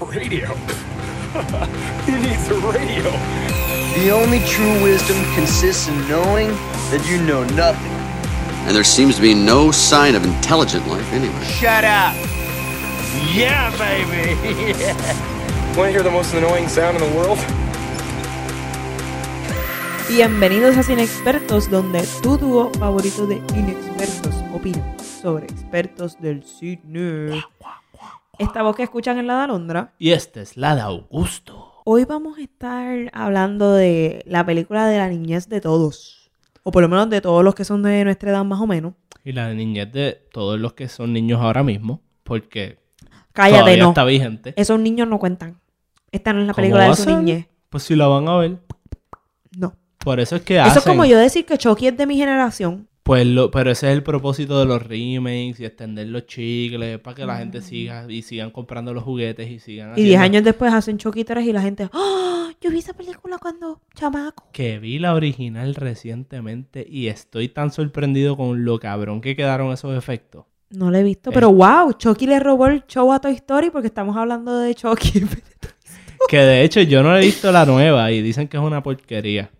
Radio. Who needs a radio? The only true wisdom consists in knowing that you know nothing. And there seems to be no sign of intelligent life anywhere. Shut up! Yeah, baby! Want to hear the most annoying sound in the world? Bienvenidos a Cinexpertos, donde tu dúo favorito de inexpertos opina sobre expertos del cine. Esta voz que escuchan en la de Alondra. Y esta es la de Augusto. Hoy vamos a estar hablando de la película de la niñez de todos. O por lo menos de todos los que son de nuestra edad más o menos. Y la niñez de todos los que son niños ahora mismo, porque Cállate, todavía no. está vigente. Esos niños no cuentan. Esta no es la ¿Cómo película de su niñez. Pues si la van a ver. No. Por eso es que Eso hacen. es como yo decir que Chucky es de mi generación. Pues lo, pero ese es el propósito de los remakes y extender los chicles para que la gente siga y sigan comprando los juguetes y sigan. Y 10 haciendo- años después hacen Chucky 3 y la gente, ¡Ah! Yo vi esa película cuando chamaco. Que vi la original recientemente y estoy tan sorprendido con lo cabrón que quedaron esos efectos. No la he visto, pero wow, Chucky le robó el show a Toy Story porque estamos hablando de Chucky. Que de hecho yo no he visto la nueva y dicen que es una porquería.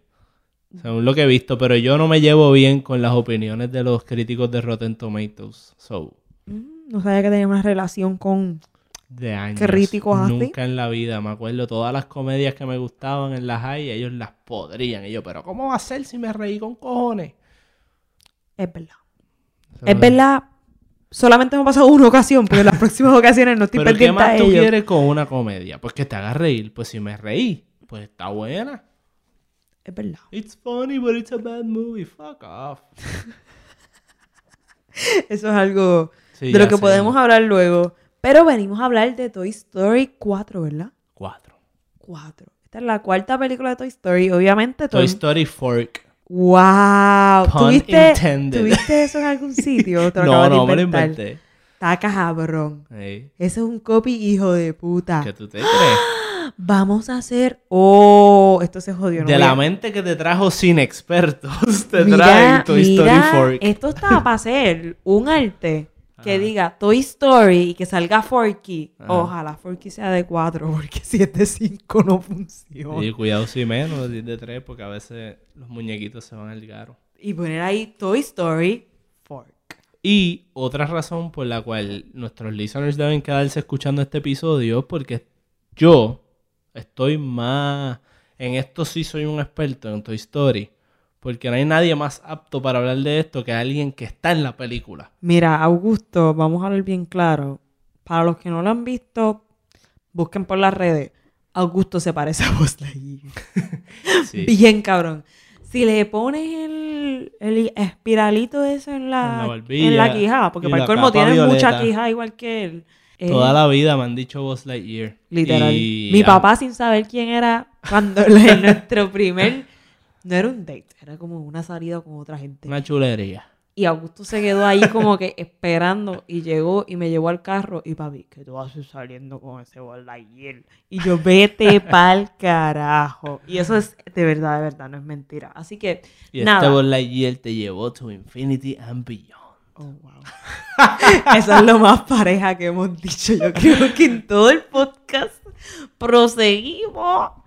Según lo que he visto, pero yo no me llevo bien con las opiniones de los críticos de Rotten Tomatoes. So, Mm, no sabía que tenía una relación con... de años. críticos así? Nunca en la vida. Me acuerdo todas las comedias que me gustaban en las high, ellos las podrían. Y yo, pero ¿cómo va a ser si me reí con cojones? Es verdad. Es verdad, solamente me ha pasado una ocasión, pero en las próximas ocasiones no estoy Pero ¿qué pendiente a más tú quieres con una comedia? Pues que te haga reír. Pues si me reí, pues está buena. Es verdad. It's funny, but it's a bad movie. Fuck off. Eso es algo Sí, de lo que sé. podemos hablar luego. Pero venimos a hablar de Toy Story 4, ¿verdad? Cuatro. 4. Esta es la cuarta película de Toy Story. Obviamente, Toy el- Story Fork. ¡Wow! Pun ¿Tuviste, intended. ¿Tuviste eso en algún sitio? ¿O te lo No, acabas de no, me lo inventé. Está cabrón. Ey, Ese es un copy hijo de puta. ¿Qué tú te crees? Vamos a hacer... ¡Oh! Esto se jodió. no de la a- mente que te trajo sin expertos, te Mira, traen Toy Story Fork. Esto estaba para hacer un arte que Ajá. diga Toy Story y que salga Forky. Ajá. Ojalá Forky sea de 4, porque si es de 5 no funciona. Y cuidado si menos, si es de tres, porque a veces los muñequitos se van al garo. Y poner ahí Toy Story Fork. Y otra razón por la cual nuestros listeners deben quedarse escuchando este episodio porque yo estoy más... En esto sí soy un experto en Toy Story. Porque no hay nadie más apto para hablar de esto que alguien que está en la película. Mira, Augusto, vamos a hablar bien claro. Para los que no lo han visto, busquen por las redes. Augusto se parece a Buzz Lightyear. Sí. Bien cabrón. Si le pones el, el espiralito ese en la, En la barbilla en la quijada, porque para el colmo tiene mucha quijada igual que él. Eh, Toda la vida me han dicho Buzz Lightyear. Literal. Y Mi papá, sin saber quién era, cuando en nuestro primer. No era un date, era como una salida con otra gente. Una chulería. Y Augusto se quedó ahí como que esperando y llegó y me llevó al carro y papi, que tú haces saliendo con ese Lightyear? Y yo, vete pa'l carajo. Y eso es de verdad, de verdad, no es mentira. Así que, Y nada. este Lightyear te llevó to infinity and beyond. Oh, wow. Eso es lo más pareja que hemos dicho. Yo creo que en todo el podcast proseguimos.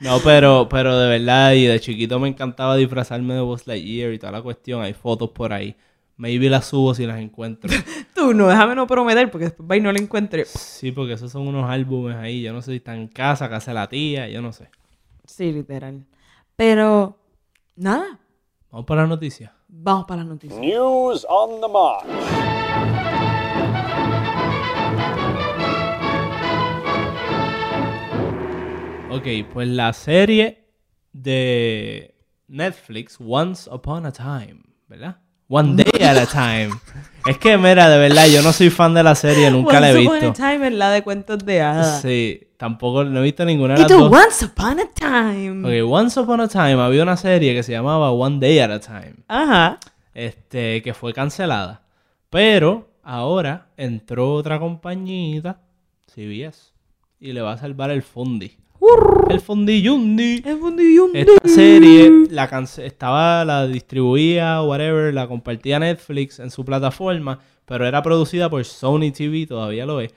No, pero, pero de verdad, y de chiquito me encantaba disfrazarme de Buzz Lightyear y toda la cuestión. Hay fotos por ahí. Maybe las subo si las encuentro. Tú no, déjame no prometer porque después va y no lo encuentre. Sí, porque esos son unos álbumes ahí. Yo no sé si están en casa, casa de la tía, yo no sé. Sí, literal. Pero, nada, Vamos para la noticia. Vamos para las noticias. News on the march. Ok, pues la serie de Netflix, Once Upon a Time, ¿verdad? One Day at a Time. Es que, mira, de verdad, yo no soy fan de la serie, nunca la he Once Upon visto. a Time es la de cuentos de hadas. Sí, tampoco no he visto ninguna de las dos. Once Upon a Time. Ok, Once Upon a Time había una serie que se llamaba One Day at a Time, Ajá. este, que fue cancelada. Pero ahora entró otra compañita, CBS, y le va a salvar el fundi. El fundi yundi. Es un dillón Esta serie la estaba, la distribuía, whatever, la compartía Netflix en su plataforma, pero era producida por Sony TV, todavía lo es.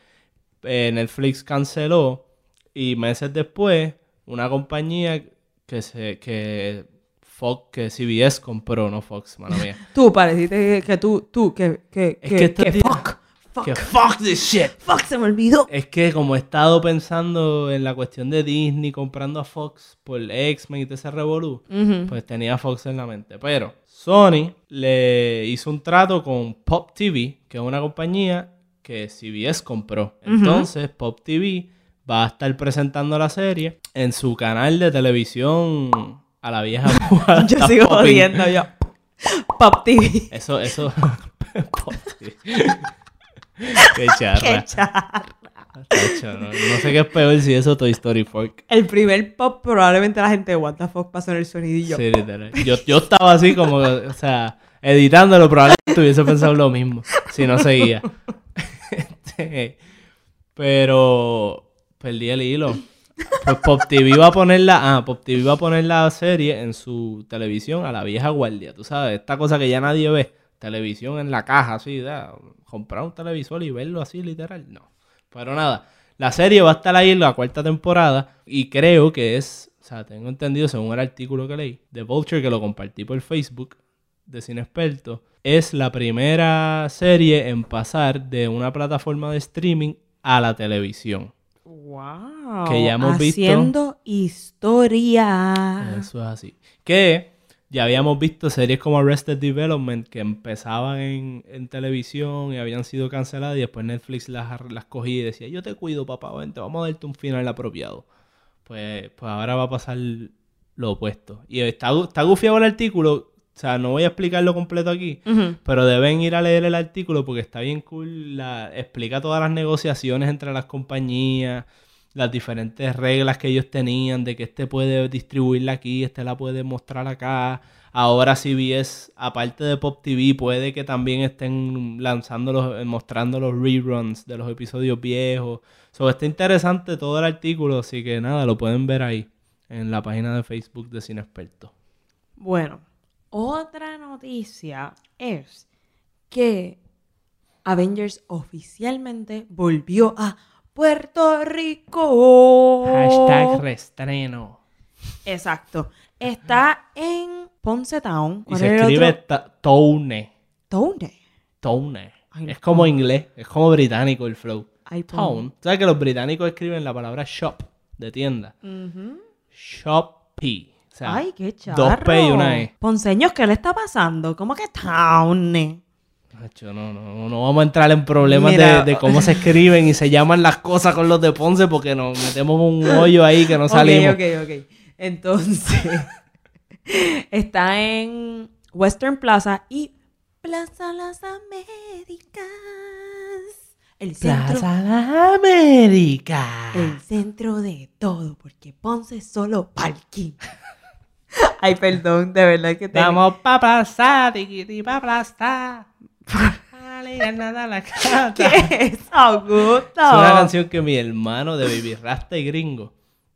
eh, Netflix canceló y meses después una compañía que se que Fox que CBS compró, no Fox, mano mía. Tú pareciste que, tú, tú, que, que, Es que, que fuck, fuck, que fuck this shit. fuck, se me olvidó. Es que como he estado pensando en la cuestión de Disney comprando a Fox por X-Men y ese revolú, pues tenía Fox en la mente. Pero Sony le hizo un trato con Pop TV, que es una compañía que CBS compró. Entonces Pop TV va a estar presentando la serie en su canal de televisión a la vieja Yo sigo jodiendo yo. Pop TV. Eso, eso. Pop TV. Qué charra. Qué charra. No, no sé qué es peor si eso Toy Story Fork. El primer pop, probablemente la gente de What the fuck pasó en el sonidillo. Sí, literal. Yo, yo estaba así como, o sea, editándolo, probablemente hubiese pensado lo mismo si no seguía. Este, pero perdí el hilo. Pues Pop TV va a poner la, ah, Pop va a poner la serie en su televisión a la vieja guardia. Tú sabes, esta cosa que ya nadie ve. Televisión en la caja, así, da, comprar un televisor y verlo así, literal. No. Pero nada, la serie va a estar ahí en la cuarta temporada y creo que es, o sea, tengo entendido según el artículo que leí de Vulture, que lo compartí por Facebook de Cine Experto, es la primera serie en pasar de una plataforma de streaming a la televisión. Wow. Que ya hemos visto. Haciendo historia. Eso es así. Que ya habíamos visto series como Arrested Development que empezaban en, en televisión y habían sido canceladas y después Netflix las, las cogía y decía, yo te cuido papá, vente, vamos a darte un final apropiado. Pues, pues ahora va a pasar lo opuesto. Y está, está gufiado el artículo, sea, no voy a explicarlo completo aquí, pero deben ir a leer el artículo porque está bien cool. La, explica todas las negociaciones entre las compañías, las diferentes reglas que ellos tenían, de que este puede distribuirla aquí, este la puede mostrar acá. Ahora CBS, aparte de Pop TV, puede que también estén lanzando los, mostrando los reruns de los episodios viejos. So, está interesante todo el artículo, así que nada, lo pueden ver ahí, en la página de Facebook de Cine Experto. Bueno, otra noticia es que Avengers oficialmente volvió a Puerto Rico. Hashtag restreno. Exacto. Está en Ponce Town. Y ¿Cuál se escribe Tone. Tone. Tone. Es como inglés, es como británico el flow. Pon- Tone. ¿Sabes que los británicos escriben la palabra shop de tienda? Shoppy. Sea, Ay, qué charro. dos P y una E. Ponceños, ¿qué le está pasando? ¿Cómo que Town? No, no, no vamos a entrar en problemas de, de cómo se escriben y se llaman las cosas con los de Ponce porque nos metemos un hoyo ahí que no salimos. Ok, ok, ok. Entonces, está en Western Plaza y Plaza Las Américas. El centro, Plaza la América. el centro de todo, porque Ponce es solo parking. Ay, perdón, de verdad que te... Vamos pa' plaza, tiquiti pa' plaza. Dale, nada la. ¿Qué es Augusto? Es una canción que mi hermano de Baby Rasta y Gringo,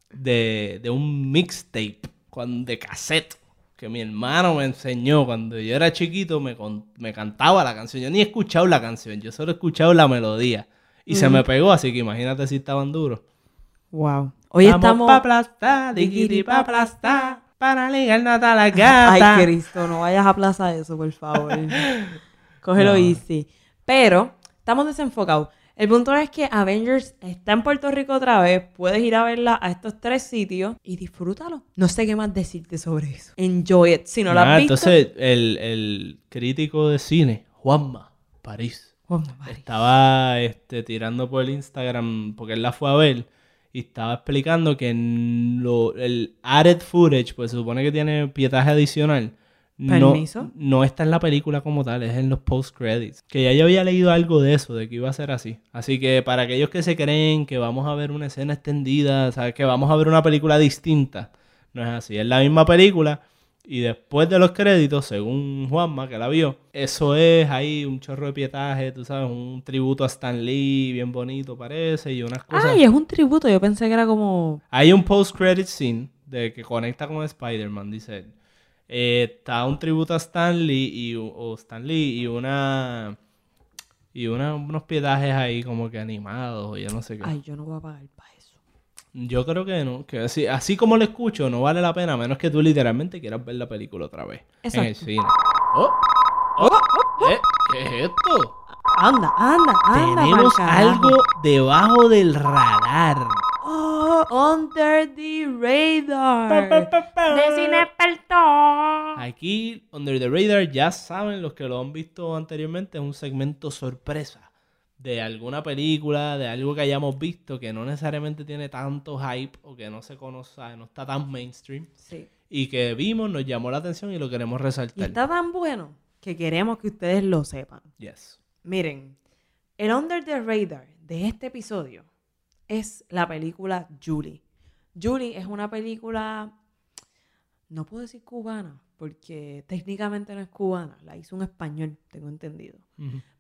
de, de un mixtape de cassette, que mi hermano me enseñó cuando yo era chiquito, me, con- me cantaba la canción. Yo ni he escuchado la canción, yo solo he escuchado la melodía. Y se me pegó, así que imagínate si estaban duros. Wow. Hoy Vamos estamos... pa' aplastar, diquiti pa' para ligar nada a la gata. Ay, Cristo, no vayas a plaza eso, por favor. Cógelo No. easy. Pero estamos desenfocados. El punto es que Avengers está en Puerto Rico otra vez. Puedes ir a verla a estos tres sitios y disfrútalo. No sé qué más decirte sobre eso. Enjoy it. Si no lo Ah, has visto. entonces, el, el crítico de cine, Juanma, París. My body. estaba este, tirando por el Instagram porque él la fue a ver y estaba explicando que en lo- el added footage, pues se supone que tiene pietaje adicional. No, ¿Permiso? no está en la película como tal, es en los post credits. Que ya yo había leído algo de eso, de que iba a ser así. Así que para aquellos que se creen que vamos a ver una escena extendida, ¿sabes? que vamos a ver una película distinta, no es así. Es la misma película y después de los créditos, según Juanma, que la vio, eso es ahí un chorro de pietaje, tú sabes, un tributo a Stan Lee, bien bonito parece, y unas cosas. Ay, es un tributo. Yo pensé que era como. Hay un post-credit scene de que conecta con Spider-Man, dice él. Eh, está un tributo a Stan Lee y, o Stan Lee y una Y una- unos piedajes ahí como que animados o yo no sé qué. Ay, yo no voy a pagar eso. Yo creo que no, que así, así como lo escucho, no vale la pena a menos que tú literalmente quieras ver la película otra vez. En el cine. ¡Oh! ¡Oh! ¿Eh? ¿Qué es esto? Anda, anda, anda. Tenemos algo debajo del radar. Oh, under the radar. De cine experto. Aquí, Under the Radar, ya saben los que lo han visto anteriormente, es un segmento sorpresa de alguna película, de algo que hayamos visto que no necesariamente tiene tanto hype o que no se conoce, no está tan mainstream Sí. y que vimos, nos llamó la atención y lo queremos Y resaltar. está tan bueno que queremos que ustedes lo sepan. Yes. Miren, el under the radar de este episodio es la película Julie. Julie es una película, no puedo decir cubana, porque técnicamente no es cubana, la hizo un español, tengo entendido.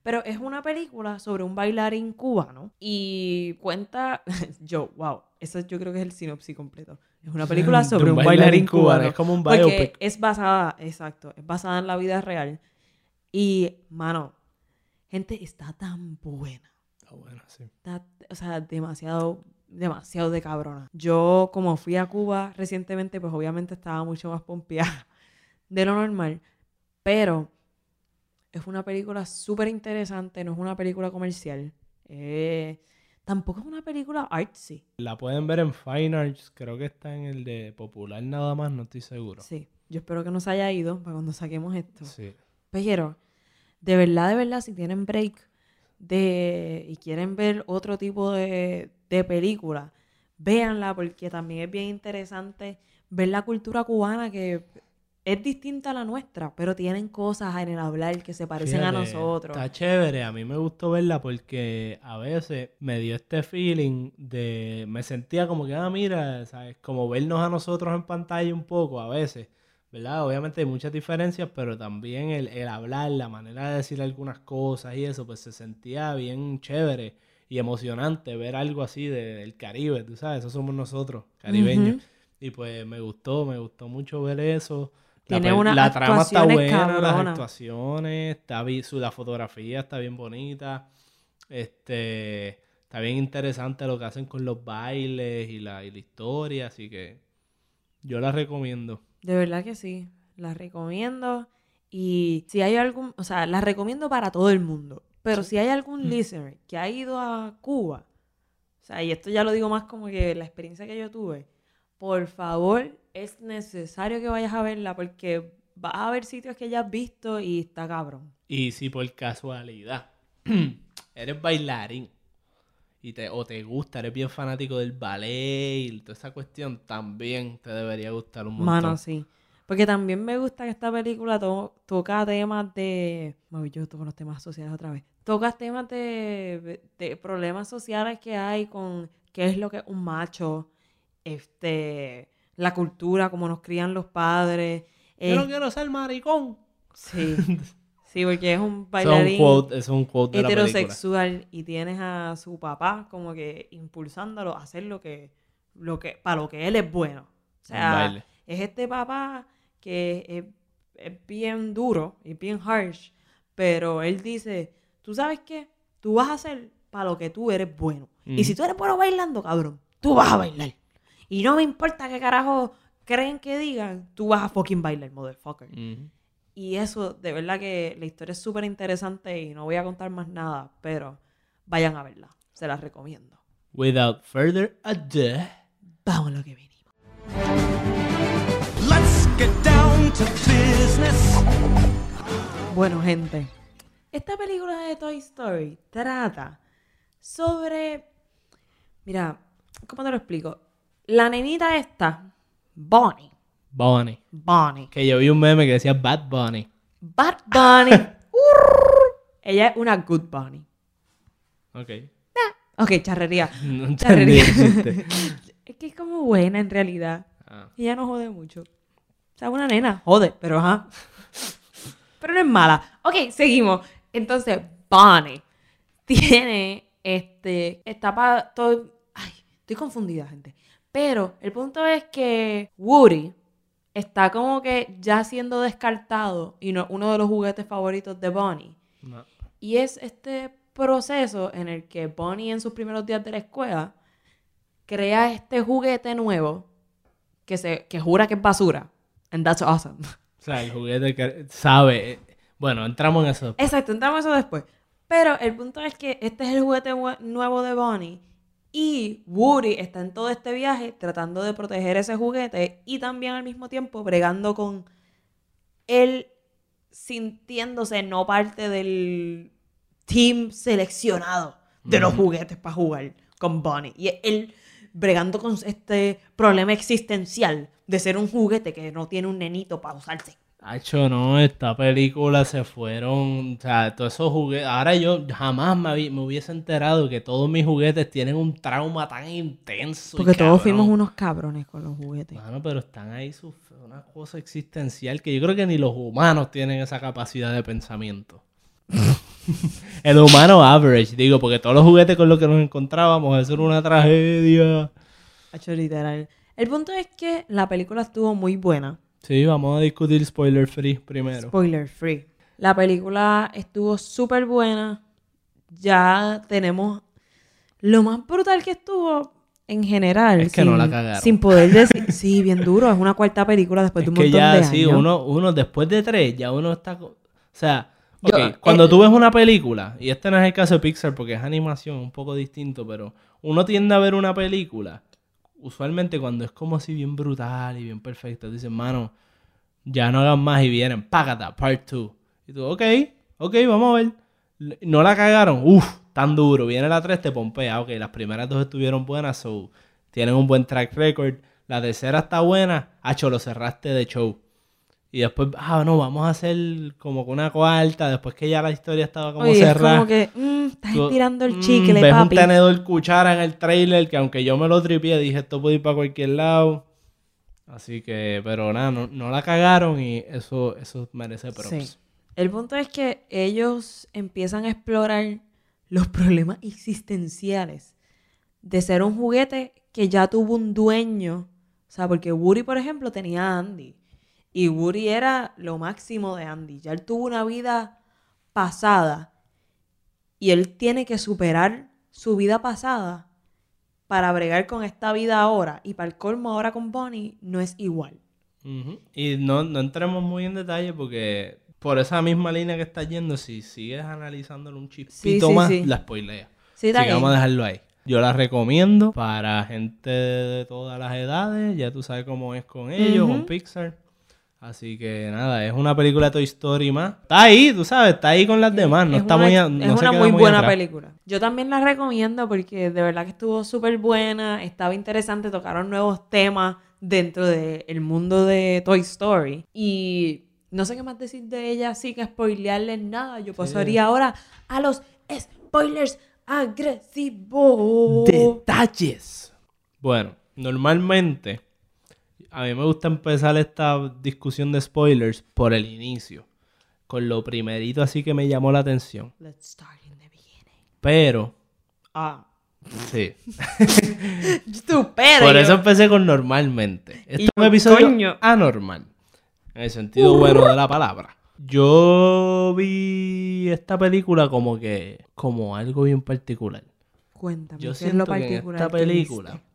Pero es una película sobre un bailarín cubano y cuenta, yo, wow, eso yo creo que es el sinopsis completo. Es una película sobre un, bailarín, cubano. Es como un biopic. es basada, exacto, es basada en la vida real. Y, mano, gente, está tan buena. Está bueno, sí. Está, o sea, demasiado, demasiado de cabrona. Yo, como fui a Cuba recientemente, pues obviamente estaba mucho más pompeada de lo normal. Pero es una película súper interesante, no es una película comercial. Eh, tampoco es una película artsy. La pueden ver en Fine Arts, creo que está en el de Popular nada más, no estoy seguro. Sí, yo espero que no se haya ido para cuando saquemos esto. Sí. Pero, de verdad, de verdad, si tienen break de y quieren ver otro tipo de, de película, véanla porque también es bien interesante ver la cultura cubana que es distinta a la nuestra, pero tienen cosas en el hablar que se parecen a nosotros. Está chévere, a mí me gustó verla porque a veces me dio este feeling de. Me sentía como que, ah, mira, ¿sabes? Como vernos a nosotros en pantalla un poco a veces, ¿verdad? Obviamente hay muchas diferencias, pero también el, el hablar, la manera de decir algunas cosas y eso, pues se sentía bien chévere y emocionante ver algo así de- del Caribe, tú sabes, eso somos nosotros, caribeños. Y pues me gustó, me gustó mucho ver eso. La, Tiene pel- unas la trama está buena, las actuaciones, está su, la fotografía está bien bonita. Este, está bien interesante lo que hacen con los bailes y la, y la historia, así que yo la recomiendo. De verdad que sí, la recomiendo. Y si hay algún, o sea, la recomiendo para todo el mundo. Pero si hay algún listener que ha ido a Cuba, o sea, y esto ya lo digo más como que la experiencia que yo tuve, por favor, es necesario que vayas a verla porque vas a ver sitios que ya has visto y está cabrón. Y si por casualidad eres bailarín y te, o te gusta, eres bien fanático del ballet y toda esa cuestión, también te debería gustar un montón. Mano, sí. Porque también me gusta que esta película to- toca temas de... Ay, yo toco los temas sociales otra vez. Toca temas de, de problemas sociales que hay con qué es lo que es un macho, este, la cultura, cómo nos crían los padres. Yo Eh, no quiero ser maricón. sí, sí, porque es un Eso es un bailarín quote, es un quote de la película. heterosexual y tienes a su papá como que impulsándolo a hacer lo que, lo que, para lo que él es bueno. O sea, es este papá que es, es bien duro y bien harsh, pero él dice, tú sabes qué, tú vas a hacer para lo que tú eres bueno. Y si tú eres bueno bailando, cabrón, tú vas a bailar. Y no me importa qué carajo creen que digan, tú vas a fucking bailar, motherfucker. Y eso, de verdad que la historia es súper interesante y no voy a contar más nada, pero vayan a verla. Se las recomiendo. Without further ado, Vamos a lo que venimos. Let's get down to business. Bueno, gente, esta película de Toy Story trata sobre... Mira, ¿cómo te lo explico? La nenita esta, Bonnie, Bonnie. Bonnie, Que yo vi un meme que decía Bad Bunny. Bad Urr. ella es una good Bunnie. Ok. Ok, charrería. No Charrería. es que es como buena en realidad. Ah. Y ella no jode mucho. O sea, una nena, jode, pero ajá. Pero no es mala. Ok, seguimos. Entonces, Bonnie tiene este. Está para todo. Ay, estoy confundida, gente. Pero el punto es que Woody está como que ya siendo descartado y no uno de los juguetes favoritos de Bonnie. No. Y es este proceso en el que Bonnie en sus primeros días de la escuela crea este juguete nuevo que, se, que jura que es basura. And that's awesome. O sea, el juguete que sabe. Bueno, entramos en eso. Exacto, entramos en eso después. Pero el punto es que este es el juguete nue- nuevo de Bonnie y Woody está en todo este viaje tratando de proteger ese juguete y también al mismo tiempo bregando con él sintiéndose no parte del team seleccionado de los juguetes para jugar con Bonnie. Y él bregando con este problema existencial de ser un juguete que no tiene un nenito para usarse. Hacho, no, esta película se fueron, o sea, todos esos juguetes, ahora yo jamás me, me hubiese enterado que todos mis juguetes tienen un trauma tan intenso. Porque todos fuimos unos cabrones con los juguetes. Mano, pero están ahí su- una cosa existencial que yo creo que ni los humanos tienen esa capacidad de pensamiento. El humano average, digo, porque todos los juguetes con los que nos encontrábamos, eso era una tragedia. Hacho, literal. El punto es que la película estuvo muy buena. Sí, vamos a discutir spoiler free primero. Spoiler free. La película estuvo súper buena. Ya tenemos lo más brutal que estuvo en general. Es que no la cagaron. Sin poder decir. Sí, bien duro. Es una cuarta película después Es de un que montón ya, de sí, años. uno, uno después de tres, ya uno está... co- O sea, Yo- cuando eh, tú ves una película, y este no es el caso de Pixar porque es animación, un poco distinto, pero uno tiende a ver una película, usualmente cuando es como así bien brutal y bien perfecta, dicen, mano, ya no hagan más y vienen, págata, part 2. Y tú, ok, ok, vamos a ver. No la cagaron, uff, tan duro. Viene la 3, te pompea, ok, las primeras dos estuvieron buenas, so tienen un buen track record. La tercera está buena, hacho, lo cerraste de show. Y después, ah, no, vamos a hacer como que una cuarta, después que ya la historia estaba como Oye, es cerrada. como que. mm, estás Tú, estirando el mm, chicle, ves papi. un tenedor cuchara en el trailer que aunque yo me lo tripié, dije esto puede ir para cualquier lado. Así que, pero nada, no, no la cagaron y eso, eso merece props. Sí. El punto es que ellos empiezan a explorar los problemas existenciales de ser un juguete que ya tuvo un dueño. O sea, porque Woody, por ejemplo, tenía a Andy. Y Woody era lo máximo de Andy. Ya él tuvo una vida pasada. Y él tiene que superar su vida pasada para bregar con esta vida ahora. Y para el colmo ahora con Bonnie no es igual. Y no, no entremos muy en detalle porque por esa misma línea que estás yendo, si sigues analizándolo un chispito sí, más, sí. la spoilea. Sí, Así que vamos a dejarlo ahí. Yo la recomiendo para gente de todas las edades. Ya tú sabes cómo es con ellos, con. Pixar. Así que nada, es una película de Toy Story más. Está ahí, tú sabes, está ahí con las demás. No es está una, muy, es una muy buena atrás. película. Yo también la recomiendo porque de verdad que estuvo súper buena, estaba interesante, tocaron nuevos temas dentro del mundo de Toy Story. Y no sé qué más decir de ella, así que spoilearles nada. Yo pasaría ahora a los spoilers agresivos. Detalles. Bueno, normalmente a mí me gusta empezar esta discusión de spoilers por el inicio. Con lo primerito así que me llamó la atención. Let's start in the beginning. Pero, Ah. sí. Por eso empecé con normalmente. Este es un episodio coño. anormal. En el sentido bueno de la palabra. Yo vi esta película como que, como algo bien particular. Cuéntame, Yo ¿qué es lo que en particular esta que película viste?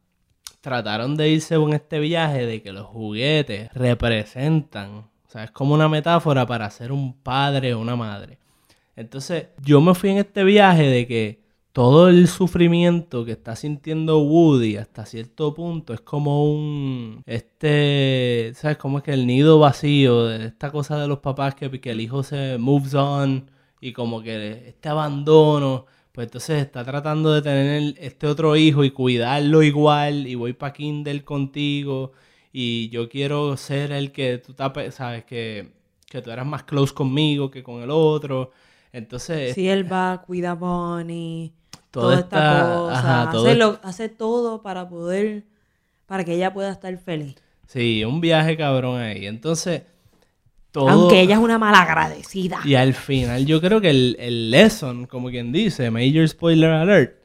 Trataron de irse en este viaje de que los juguetes representan, o sea, es como una metáfora para ser un padre o una madre. Entonces, yo me fui en este viaje de que todo el sufrimiento que está sintiendo Woody hasta cierto punto es como un, este, ¿sabes? Como es que el nido vacío, de esta cosa de los papás que, que el hijo se moves on y como que este abandono, pues entonces está tratando de tener este otro hijo y cuidarlo igual y voy para Kindle contigo y yo quiero ser el que tú tapes, sabes, que, que tú eras más close conmigo que con el otro. Entonces, Si él va, cuida a Bonnie, Toda toda, esta esta- cosa, ajá, todo hace, est- lo- hace todo para poder, para que ella pueda estar feliz. sí, un viaje cabrón ahí. Entonces, todo... Aunque ella es una malagradecida. Y al final yo creo que el, el lesson, como quien dice, major spoiler alert,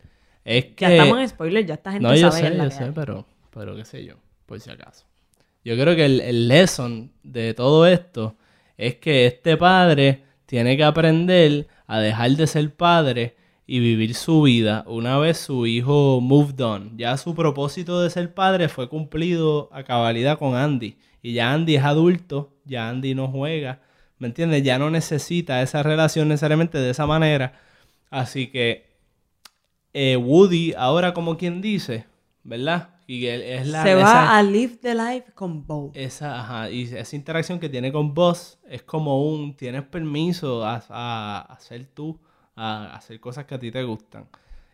es que... Ya estamos en spoiler, ya esta gente No, yo sabe sé, la yo sé, pero, pero qué sé yo, por si acaso. Yo creo que el, el lesson de todo esto es que este padre tiene que aprender a dejar de ser padre y vivir su vida una vez su hijo moved on. Ya su propósito de ser padre fue cumplido a cabalidad con Andy. Y ya Andy es adulto, ya Andy no juega, ¿me entiendes? Ya no necesita esa relación necesariamente de esa manera. Así que eh, Woody, ahora como quien dice, ¿verdad? Y él es la, Se esa- va a live the life con Bo. esa, ajá, y esa interacción que tiene con vos es como un, tienes permiso a, a, a ser tú, a, hacer cosas que a ti te gustan.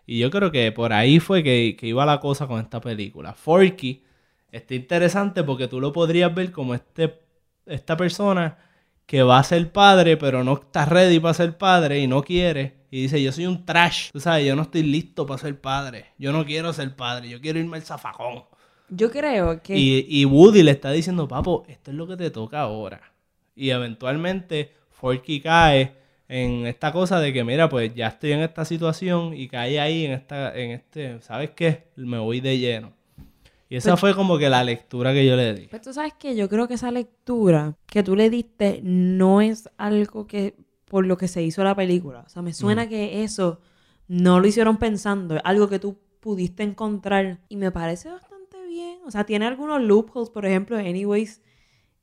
Y yo creo que por ahí fue que, que iba la cosa con esta película. Forky está interesante porque tú lo podrías ver como este, esta persona que va a ser padre, pero no está ready para ser padre y no quiere. Y dice, yo soy un trash, tú sabes, yo no estoy listo para ser padre. Yo no quiero ser padre, yo quiero irme al zafacón. Yo creo que Y, y Woody le está diciendo, papo, esto es lo que te toca ahora. Y eventualmente Forky cae en esta cosa de que, mira, pues ya estoy en esta situación y cae ahí en esta, en este, ¿sabes qué? Me voy de lleno. Y esa Pues- fue como que la lectura que yo le di. Pues tú sabes que yo creo que esa lectura que tú le diste no es algo que por lo que se hizo la película. O sea, me suena que eso no lo hicieron pensando, es algo que tú pudiste encontrar y me parece bastante bien. O sea, tiene algunos loopholes, por ejemplo, anyways,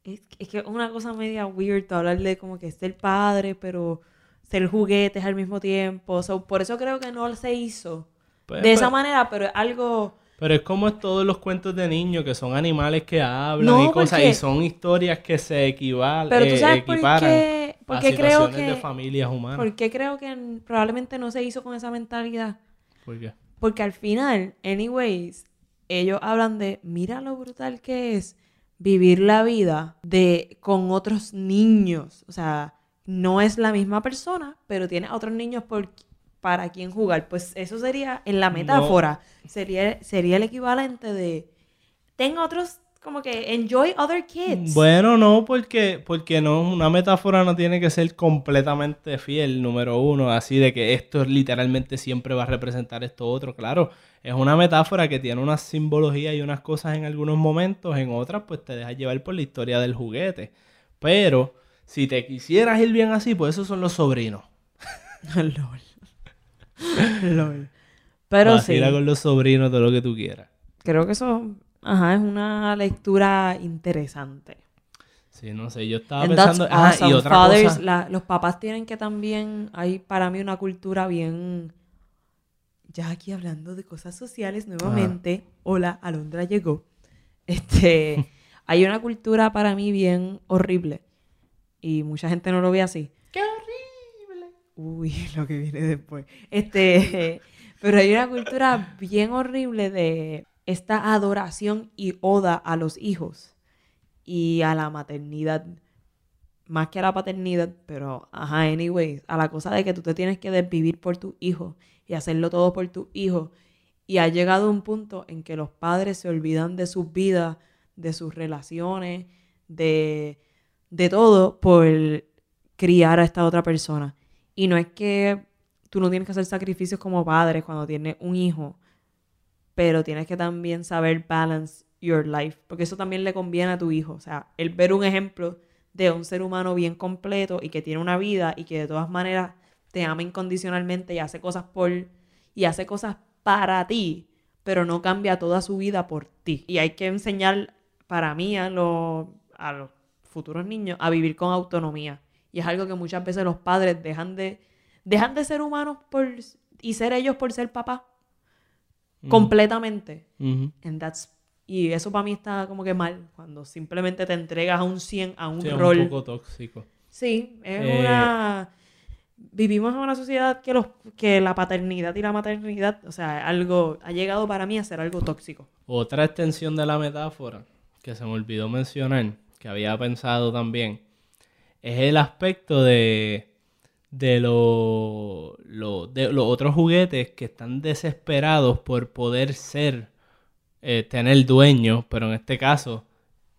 es, es que es una cosa media weird hablar de como que ser padre, pero ser juguetes al mismo tiempo. So, por eso creo que no se hizo Pues, de esa pues, manera, pero es algo... Pero es como es todos los cuentos de niños, que son animales que hablan No, y cosas, porque- y son historias que se equivalen, Pero tú sabes por equiparan qué, por a qué creo situaciones que... de familias humanas. ¿Por qué creo que probablemente no se hizo con esa mentalidad? ¿Por qué? Porque al final, anyways, ellos hablan de, mira lo brutal que es vivir la vida de con otros niños. O sea, no es la misma persona, pero tiene a otros niños por, para quien jugar. Pues eso sería, en la No. metáfora, sería, sería el equivalente de, tengo otros, como que, enjoy other kids. Bueno, no, porque, porque no, una metáfora no tiene que ser completamente fiel, número uno, así de que esto literalmente siempre va a representar esto otro. Claro, es una metáfora que tiene una simbología y unas cosas en algunos momentos, en otras pues te deja llevar por la historia del juguete. Pero si te quisieras ir bien así, pues esos son los sobrinos. Lol. Lol. Pero sí. Vacila con los sobrinos de lo que tú quieras. Creo que eso, ajá, es una lectura interesante. Sí, no sé, yo estaba And pensando... ajá, y awesome. otra Fathers, cosa... la- los papás tienen que también, hay para mí una cultura bien, ya aquí hablando de cosas sociales nuevamente, hola, Alondra llegó, este, hay una cultura para mí bien horrible y mucha gente no lo ve así. Uy, lo que viene después. Este, pero hay una cultura bien horrible de esta adoración y oda a los hijos y a la maternidad. Más que a la paternidad, pero, ajá, anyways, a la cosa de que tú te tienes que desvivir por tu hijo y hacerlo todo por tu hijo. Y ha llegado un punto en que los padres se olvidan de sus vidas, de sus relaciones, de, de todo por criar a esta otra persona. Y no es que tú no tienes que hacer sacrificios como padre cuando tienes un hijo, pero tienes que también saber balance your life, porque eso también le conviene a tu hijo. O sea, el ver un ejemplo de un ser humano bien completo y que tiene una vida y que de todas maneras te ama incondicionalmente y hace cosas por y hace cosas para ti, pero no cambia toda su vida por ti. Y hay que enseñar para mí a los, a los futuros niños a vivir con autonomía. Y es algo que muchas veces los padres dejan de dejan de ser humanos por y ser ellos por ser papá Ujú, completamente. And that's- y eso para mí está como que mal, cuando simplemente te entregas a un 100, a un Sí, es rol. un poco tóxico. Sí, es Eh, una... Vivimos en una sociedad que, los, que la paternidad y la maternidad, o sea, algo, ha llegado para mí a ser algo tóxico. Otra extensión de la metáfora que se me olvidó mencionar, que había pensado también, es el aspecto de, de, lo- lo- de los otros juguetes que están desesperados por poder ser, eh, tener dueño, pero en este caso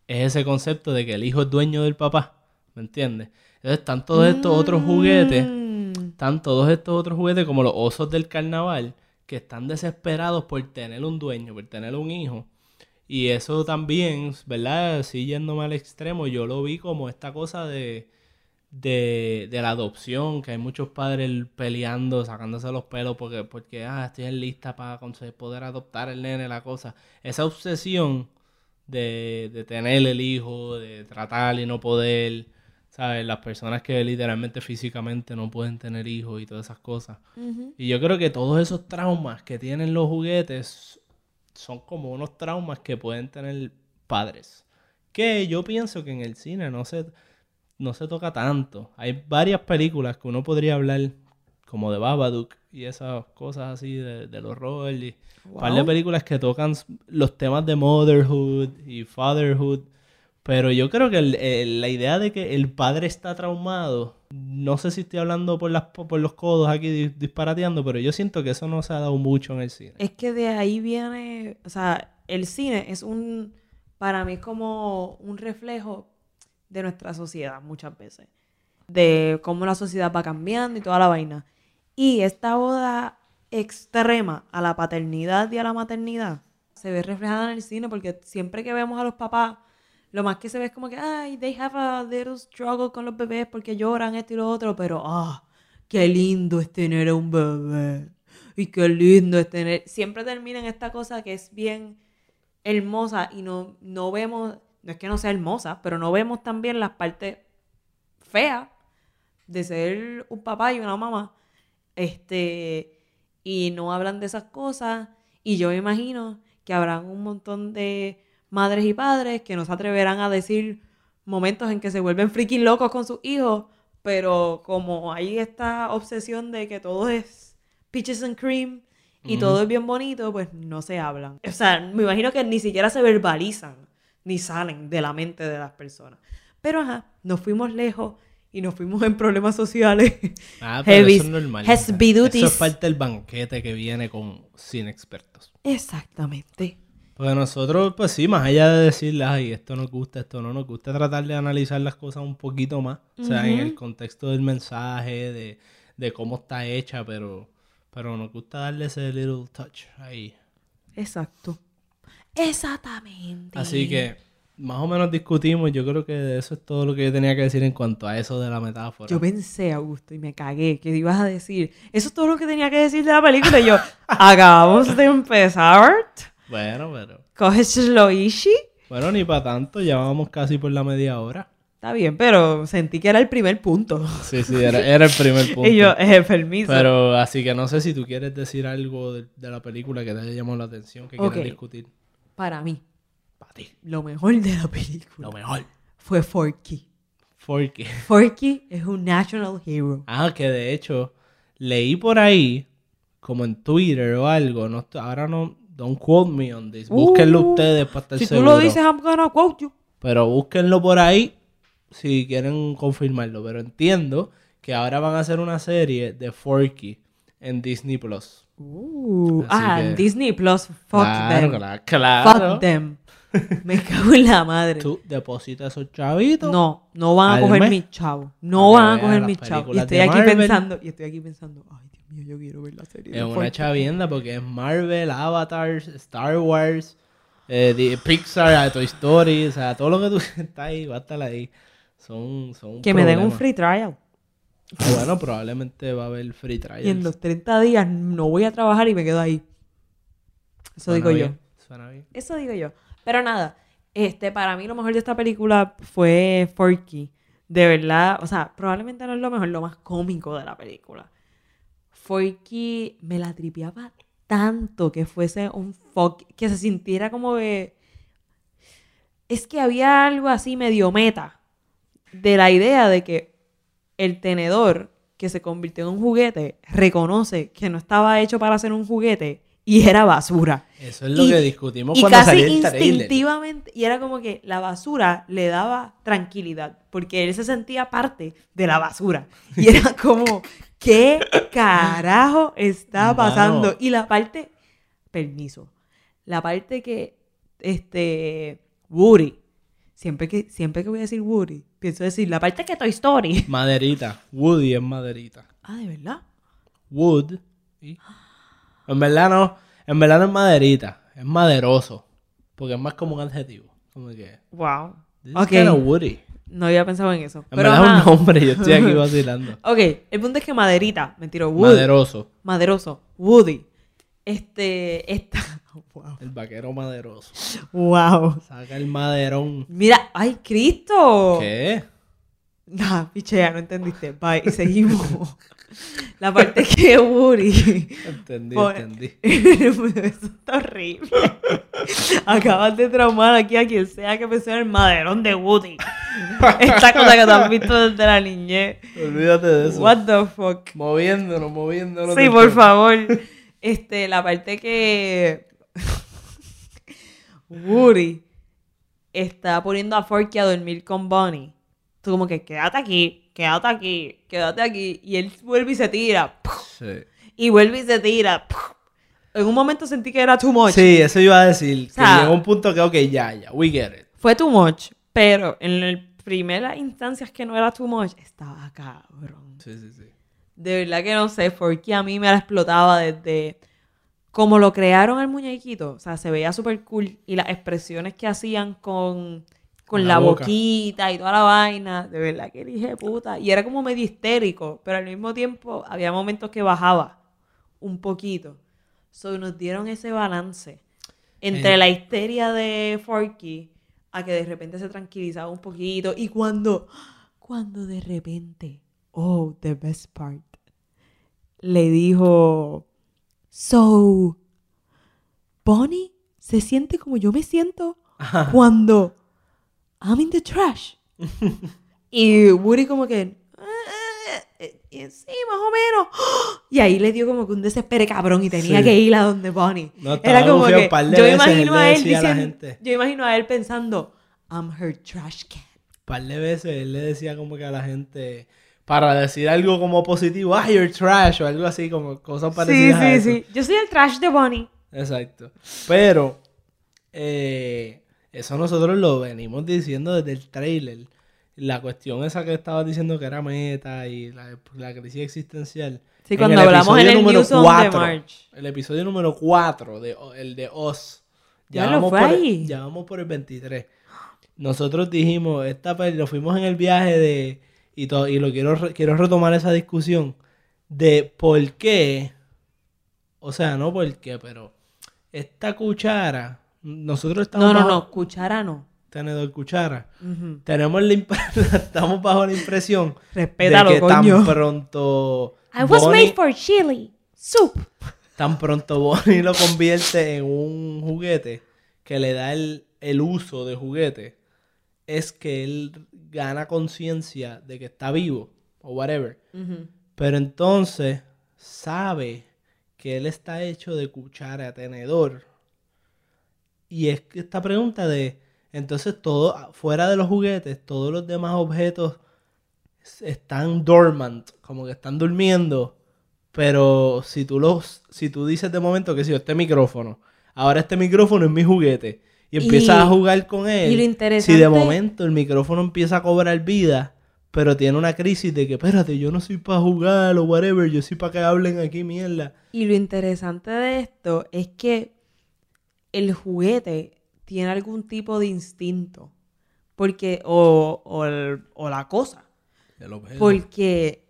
es ese concepto de que el hijo es dueño del papá, ¿me entiendes? Entonces están todos estos otros juguetes Mm. están todos estos otros juguetes como los osos del carnaval que están desesperados por tener un dueño, por tener un hijo. Y eso también, ¿verdad? Sí, yéndome al extremo, yo lo vi como esta cosa de, de, de la adopción, que hay muchos padres peleando, sacándose los pelos porque, porque ah, estoy en lista para conseguir- poder adoptar el nene, la cosa. Esa obsesión de, de tener el hijo, de tratar y no poder, ¿sabes? Las personas que literalmente físicamente no pueden tener hijos y todas esas cosas. Y yo creo que todos esos traumas que tienen los juguetes son como unos traumas que pueden tener padres. Que yo pienso que en el cine no se, no se toca tanto. Hay varias películas que uno podría hablar, como de Babadook y esas cosas así de, del horror. Y un par de Wow. películas que tocan los temas de motherhood y fatherhood. Pero yo creo que la idea de que el padre está traumado, no sé si estoy hablando por, las, por los codos aquí dis- disparateando, pero yo siento que eso no se ha dado mucho en el cine. Es que de ahí viene, o sea, el cine es un, para mí es como un reflejo de nuestra sociedad muchas veces, de cómo la sociedad va cambiando y toda la vaina. Y esta boda extrema a la paternidad y a la maternidad se ve reflejada en el cine porque siempre que vemos a los papás, lo más que se ve es como que, ay, they have a little struggle con los bebés porque lloran esto y lo otro, pero, ah, qué lindo es tener un bebé. Y qué lindo es tener. Siempre termina en esta cosa que es bien hermosa y no, no vemos, no es que no sea hermosa, pero no vemos también las partes feas de ser un papá y una mamá. Este, y no hablan de esas cosas. Y yo me imagino que habrán un montón de madres y padres que no se atreverán a decir momentos en que se vuelven freaking locos con sus hijos, pero como hay esta obsesión de que todo es peaches and cream y todo es bien bonito, pues no se hablan. O sea, me imagino que ni siquiera se verbalizan ni salen de la mente de las personas. Pero ajá, nos fuimos lejos y nos fuimos en problemas sociales. Ah, pero Heavy- eso es normal. Eso es parte del banquete que viene con sin expertos. Exactamente. Porque nosotros, pues sí, más allá de decirle, ay, esto nos gusta, esto no nos gusta, tratar de analizar las cosas un poquito más. O sea, en el contexto del mensaje, de, de cómo está hecha, pero, pero nos gusta darle ese little touch ahí. Exacto. Exactamente. Así que, más o menos discutimos. Yo creo que eso es todo lo que yo tenía que decir en cuanto a eso de la metáfora. Yo pensé, Augusto, y me cagué, que ibas a decir, eso es todo lo que tenía que decir de la película. Y yo, acabamos de empezar. Bueno, pero. Coges lo ishi. Bueno, ni para tanto, ya vamos casi por la media hora. Está bien, pero sentí que era el primer punto. Sí, sí, era, era el primer punto. Y yo, eh, permiso. Pero así que no sé si tú quieres decir algo de, de la película que te haya llamado la atención, que quieras discutir. Para mí, Para ti. lo mejor de la película Lo mejor. fue Forky. Porque. Forky es un national hero. Ah, que de hecho, leí por ahí, como en Twitter o algo, no ahora no, don't quote me on this. Búsquenlo Uh, ustedes para estar Si tú seguro. lo dices, I'm gonna quote you. Pero búsquenlo por ahí si quieren confirmarlo. Pero entiendo que ahora van a hacer una serie de Forky en Disney Plus. Uh, ah, que- Disney Plus, fuck claro, them. claro, claro. Fuck them. Me cago en la madre. Tú depositas esos chavitos. No, no van a coger mes. mis chavos. No van a coger mis chavos. Y estoy aquí Marvel. pensando, y estoy aquí pensando, ay, Dios mío, yo quiero ver la serie. Es una chavienda porque es Marvel, Avatar, Star Wars, eh, de Pixar, Toy Story, o sea, todo lo que tú está ahí, va a estar ahí. Son, son Que me den un free trial. Ah, bueno, probablemente va a haber free trials. Y en los 30 días no voy a trabajar y me quedo ahí. Eso Suena digo yo. Suena bien. Eso digo yo. Pero nada, este, para mí lo mejor de esta película fue Forky. De verdad, o sea, probablemente no es lo mejor, lo más cómico de la película. Forky me la tripeaba tanto que fuese un fuck, que se sintiera como que... Es que había algo así medio meta de la idea de que el tenedor que se convirtió en un juguete reconoce que no estaba hecho para ser un juguete y era basura. Eso es lo Y- que discutimos Y cuando casi instintivamente, y era como que la basura le daba tranquilidad, porque él se sentía parte de la basura. Y era como, ¿qué carajo está pasando? Mano. Y la parte, permiso, la parte que, este, Woody, siempre que, siempre que voy a decir Woody, pienso decir la parte que Toy Story. Maderita. Woody es maderita. Ah, ¿de verdad? Wood. ¿sí? En verdad no. En verdad no es maderita. Es maderoso. Porque es más como un adjetivo. Como que. Wow. This Ok. is woody. No había pensado en eso. En Pero verdad es un nombre, yo estoy aquí vacilando. Ok, el punto es que Maderita, mentira, Woody. Maderoso. Maderoso, Woody. Este. Wow. El vaquero maderoso. Wow. Saca el maderón. Mira, ¡ay, Cristo! ¿Qué? Nah, pichea, no entendiste. Bye, y seguimos. La parte que Woody. Entendí, Por- entendí. Eso está horrible. Acabas de traumar aquí a quien sea que pensó en el maderón de Woody. Esta cosa que tú has visto desde la niñez. Olvídate de eso. What the fuck. Moviéndonos, moviéndonos. Sí, por favor. Este, la parte que Woody está poniendo a Forky a dormir con Bonnie. Tú como que quédate aquí, quédate aquí, quédate aquí. Y él vuelve y se tira. Sí. Y vuelve y se tira. En un momento sentí que era too much. Sí, eso iba a decir. Que sea- llegó un punto que, ok, ya, ya, we get it. Fue too much. Pero en las primeras instancias que no era too much, estaba cabrón. Sí, sí, sí. De verdad que no sé, porque a mí me la explotaba desde como lo crearon al muñequito. O sea, se veía súper cool. Y las expresiones que hacían con, con La boquita y toda la vaina. De verdad que dije puta. Y era como medio histérico. Pero al mismo tiempo había momentos que bajaba un poquito. So, nos dieron ese balance entre El- la histeria de Forky a que de repente se tranquilizaba un poquito. Y cuando, cuando de repente, oh, the best part, le dijo, so, Bonnie se siente como yo me siento cuando I'm in the trash. y Woody como que, "Ah, eh, eh, sí, más o menos. Y ahí le dio como que un desespero cabrón y tenía Sí. que ir a donde Bonnie. No, estaba Era como que un par de yo veces, imagino él a él decía a la diciendo, gente. yo imagino a él pensando, I'm her trash can. Un par de veces él le decía como que a la gente, para decir algo como positivo, ah, you're trash, o algo así, como cosas Sí, parecidas a sí, eso. sí. Yo soy el trash de Bonnie. Exacto. Pero, eh, eso nosotros lo venimos diciendo desde el trailer. La cuestión esa que estabas diciendo que era meta y la, la crisis existencial. Sí, cuando hablamos en el número News on the cuatro, March. El episodio número 4, de, el de Oz. Ya lo vamos fue por ahí. El, ya vamos por el 23. Nosotros dijimos, esta peli, nos fuimos en el viaje de, y, to- y lo quiero, quiero retomar esa discusión, de por qué, o sea, no por qué, pero esta cuchara, nosotros estamos No, no, bajo- no. Cuchara no. tenedor cuchara, tenemos la imp- estamos bajo la impresión Respétalo, de que coño. tan pronto I was Bonnie- made for chili. Soup. tan pronto Bonnie lo convierte en un juguete que le da el, el uso de juguete, es que él gana conciencia de que está vivo o whatever. Pero entonces sabe que él está hecho de cuchara, tenedor. Y es que esta pregunta de, entonces todo, fuera de los juguetes, todos los demás objetos están dormant, como que están durmiendo. Pero si tú los, si tú dices de momento que si este micrófono, ahora este micrófono es mi juguete, y empiezas Y- a jugar con él, y lo si interesante- de momento el micrófono empieza a cobrar vida, pero tiene una crisis de que, espérate, yo no soy para jugar o whatever, yo soy para que hablen aquí mierda. Y lo interesante de esto es que el juguete tiene algún tipo de instinto. Porque, o, o, el- o la cosa. El objeto. Porque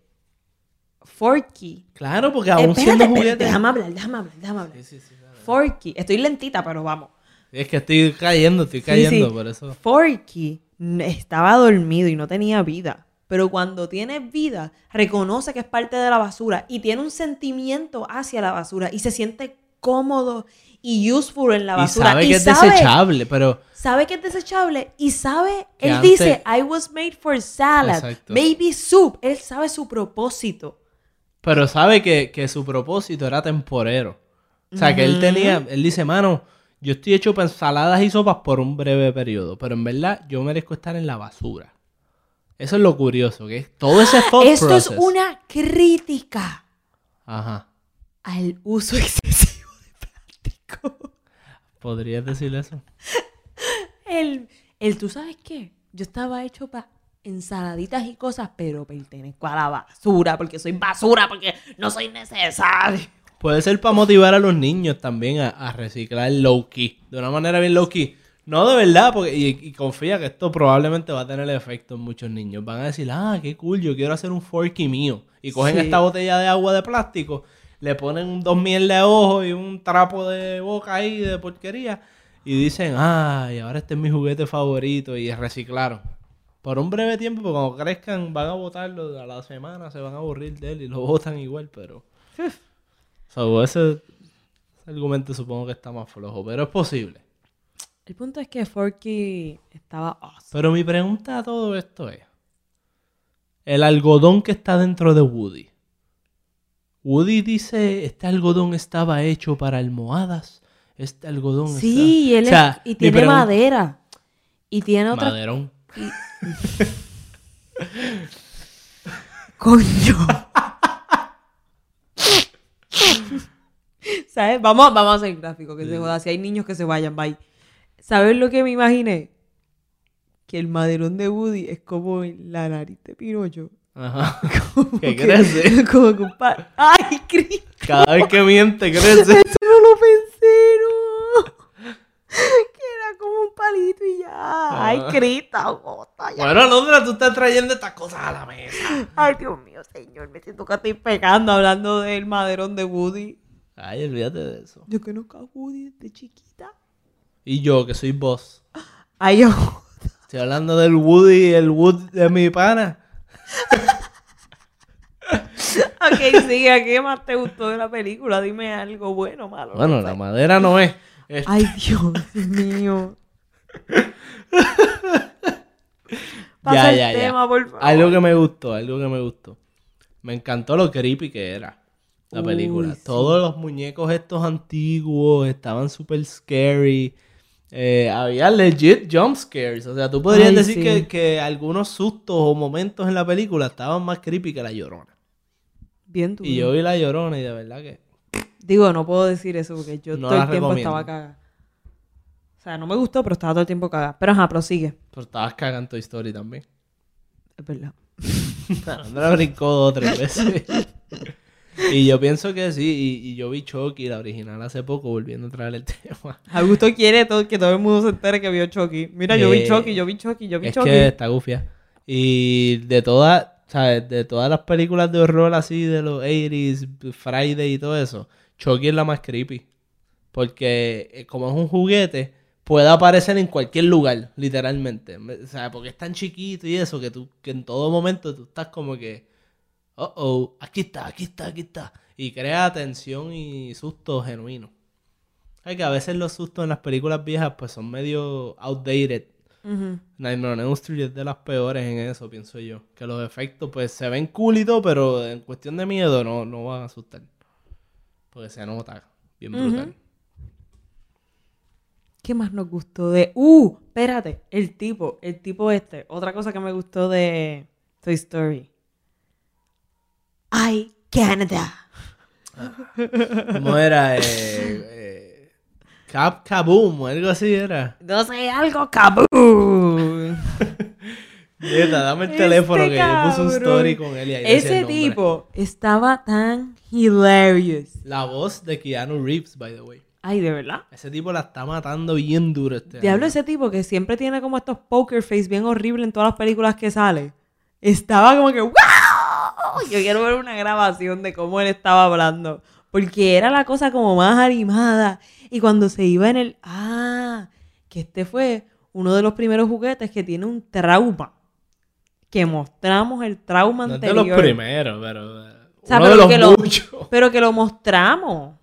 Forky. Claro, porque aún Espérate, siendo espérate, juguete. déjame hablar, déjame hablar, déjame hablar. Sí, sí, sí, claro. Forky. Estoy lentita, pero vamos. Es que estoy cayendo, estoy cayendo, sí. por eso. Forky estaba dormido y no tenía vida. Pero cuando tiene vida, reconoce que es parte de la basura y tiene un sentimiento hacia la basura y se siente cómodo y useful en la Y basura. sabe que es desechable, pero sabe que es desechable y sabe, él antes- dice, I was made for salad, Exacto. maybe soup. Él sabe su propósito. Pero sabe que, que su propósito era temporero. O sea, que él tenía, él dice, mano, yo estoy hecho para ensaladas y sopas por un breve periodo, pero en verdad yo merezco estar en la basura. Eso es lo curioso, que todo ese thought Esto es una crítica Ajá. al uso excesivo ¿Podrías decir eso? El, el, ¿tú sabes qué? Yo estaba hecho para ensaladitas y cosas, pero pertenezco a la basura, porque soy basura, porque no soy necesario. Puede ser para motivar a los niños también a, a reciclar low key. De una manera bien low key. No, de verdad, porque, y, y confía que esto probablemente va a tener efecto en muchos niños. Van a decir, ah, qué cool, yo quiero hacer un forky mío. Y cogen Sí. esta botella de agua de plástico, le ponen dos miel de ojo y un trapo de boca ahí de porquería. Y dicen, ay, ahora este es mi juguete favorito. Y reciclaron. Por un breve tiempo, porque cuando crezcan van a botarlo a la semana, se van a aburrir de él y lo botan igual, pero... So, ese, ese argumento supongo que está más flojo, pero es posible. El punto es que Forky estaba awesome. Pero mi pregunta a todo esto es: el algodón que está dentro de Woody. Woody dice: Este algodón estaba hecho para almohadas. Este algodón Sí, y está... él O sea, es- y tiene madera. Y tiene otra... Maderón. Coño. ¿Sabes? Vamos, vamos a hacer gráfico, que se joda. Si hay niños que se vayan, bye. ¿Sabes lo que me imaginé? Que el maderón de Woody es como la nariz de Pinocho. Ajá. Que que- crece. Como que un pa- ¡Ay, Cristo! Cada vez que miente, crece. Eso no lo pensé, no. Que era como un palito y ya. ¡Ay. Cristo! bota ya. bueno, Londra, tú estás trayendo estas cosas a la mesa. Ay, Dios mío, señor. Me siento que estoy pegando hablando del maderón de Woody. Ay, olvídate de eso. Yo conozco a Woody desde chiquita. Y yo, que soy vos. Ay, yo. Estoy hablando del Woody, el Wood de mi pana. Ok, sigue. ¿Qué más te gustó de la película? Dime algo bueno malo. Bueno, no la sé. madera no es. Ay, Dios mío. Pasa el tema, por favor. Algo que me gustó, algo que me gustó. Me encantó lo creepy que era la Uy, película. sí. Todos los muñecos estos antiguos estaban súper scary. Eh, había legit jump scares. O sea, tú podrías Ay, decir sí. que, que algunos sustos o momentos en la película estaban más creepy que la llorona. Bien tú. Y yo vi la llorona y de verdad que. Digo, no puedo decir eso porque yo No todo el tiempo recomiendo. estaba cagada. O sea, no me gustó, pero estaba todo el tiempo cagada. Pero ajá, prosigue. Pero estabas cagando Toy Story también. Es verdad. Andrea brincó dos o tres veces. y yo pienso que sí. Y, y yo vi Chucky, la original, hace poco, volviendo a traer el tema. Augusto quiere todo, que todo el mundo se entere que vio Chucky. Mira, yo vi Eh, Chucky, yo vi Chucky, yo vi Es Chucky. que está gufia. Y de todas, ¿sabes? De todas las películas de horror así, de los 80s, Friday y todo eso, Chucky es la más creepy. Porque eh, como es un juguete, puede aparecer en cualquier lugar, literalmente. O sea, porque es tan chiquito y eso, que tú, que en todo momento tú estás como que, oh, oh, aquí está, aquí está, aquí está. Y crea tensión y susto genuino. Es que a veces los sustos en las películas viejas pues son medio outdated. Ujú. Nightmare on Elm Street es de las peores en eso, pienso yo. Que los efectos, pues, se ven cool y todo, pero en cuestión de miedo no, no van a asustar. Porque se nota bien brutal. ¿Qué más nos gustó de... Uh, espérate, el tipo, el tipo este. Otra cosa que me gustó de Toy Story. I, Canada. ¿Cómo era? Eh, eh, Cap Kaboom o algo así era. No sé, algo kaboom. Neta, dame el Este teléfono que yo puse un story con él y ahí Ese tipo estaba tan hilarious. La voz de Keanu Reeves, by the way. Ay, de verdad. Ese tipo la está matando bien duro este Diablo, ese tipo que siempre tiene como estos poker face bien horribles en todas las películas que sale. Estaba como que Yo quiero ver una grabación de cómo él estaba hablando. Porque era la cosa como más animada. Y cuando se iba en el... Ah, que este fue uno de los primeros juguetes que tiene un trauma. Que mostramos el trauma No es de anterior. los primeros, pero... eh, O sea, uno pero de los que lo- muchos. Pero que lo mostramos. O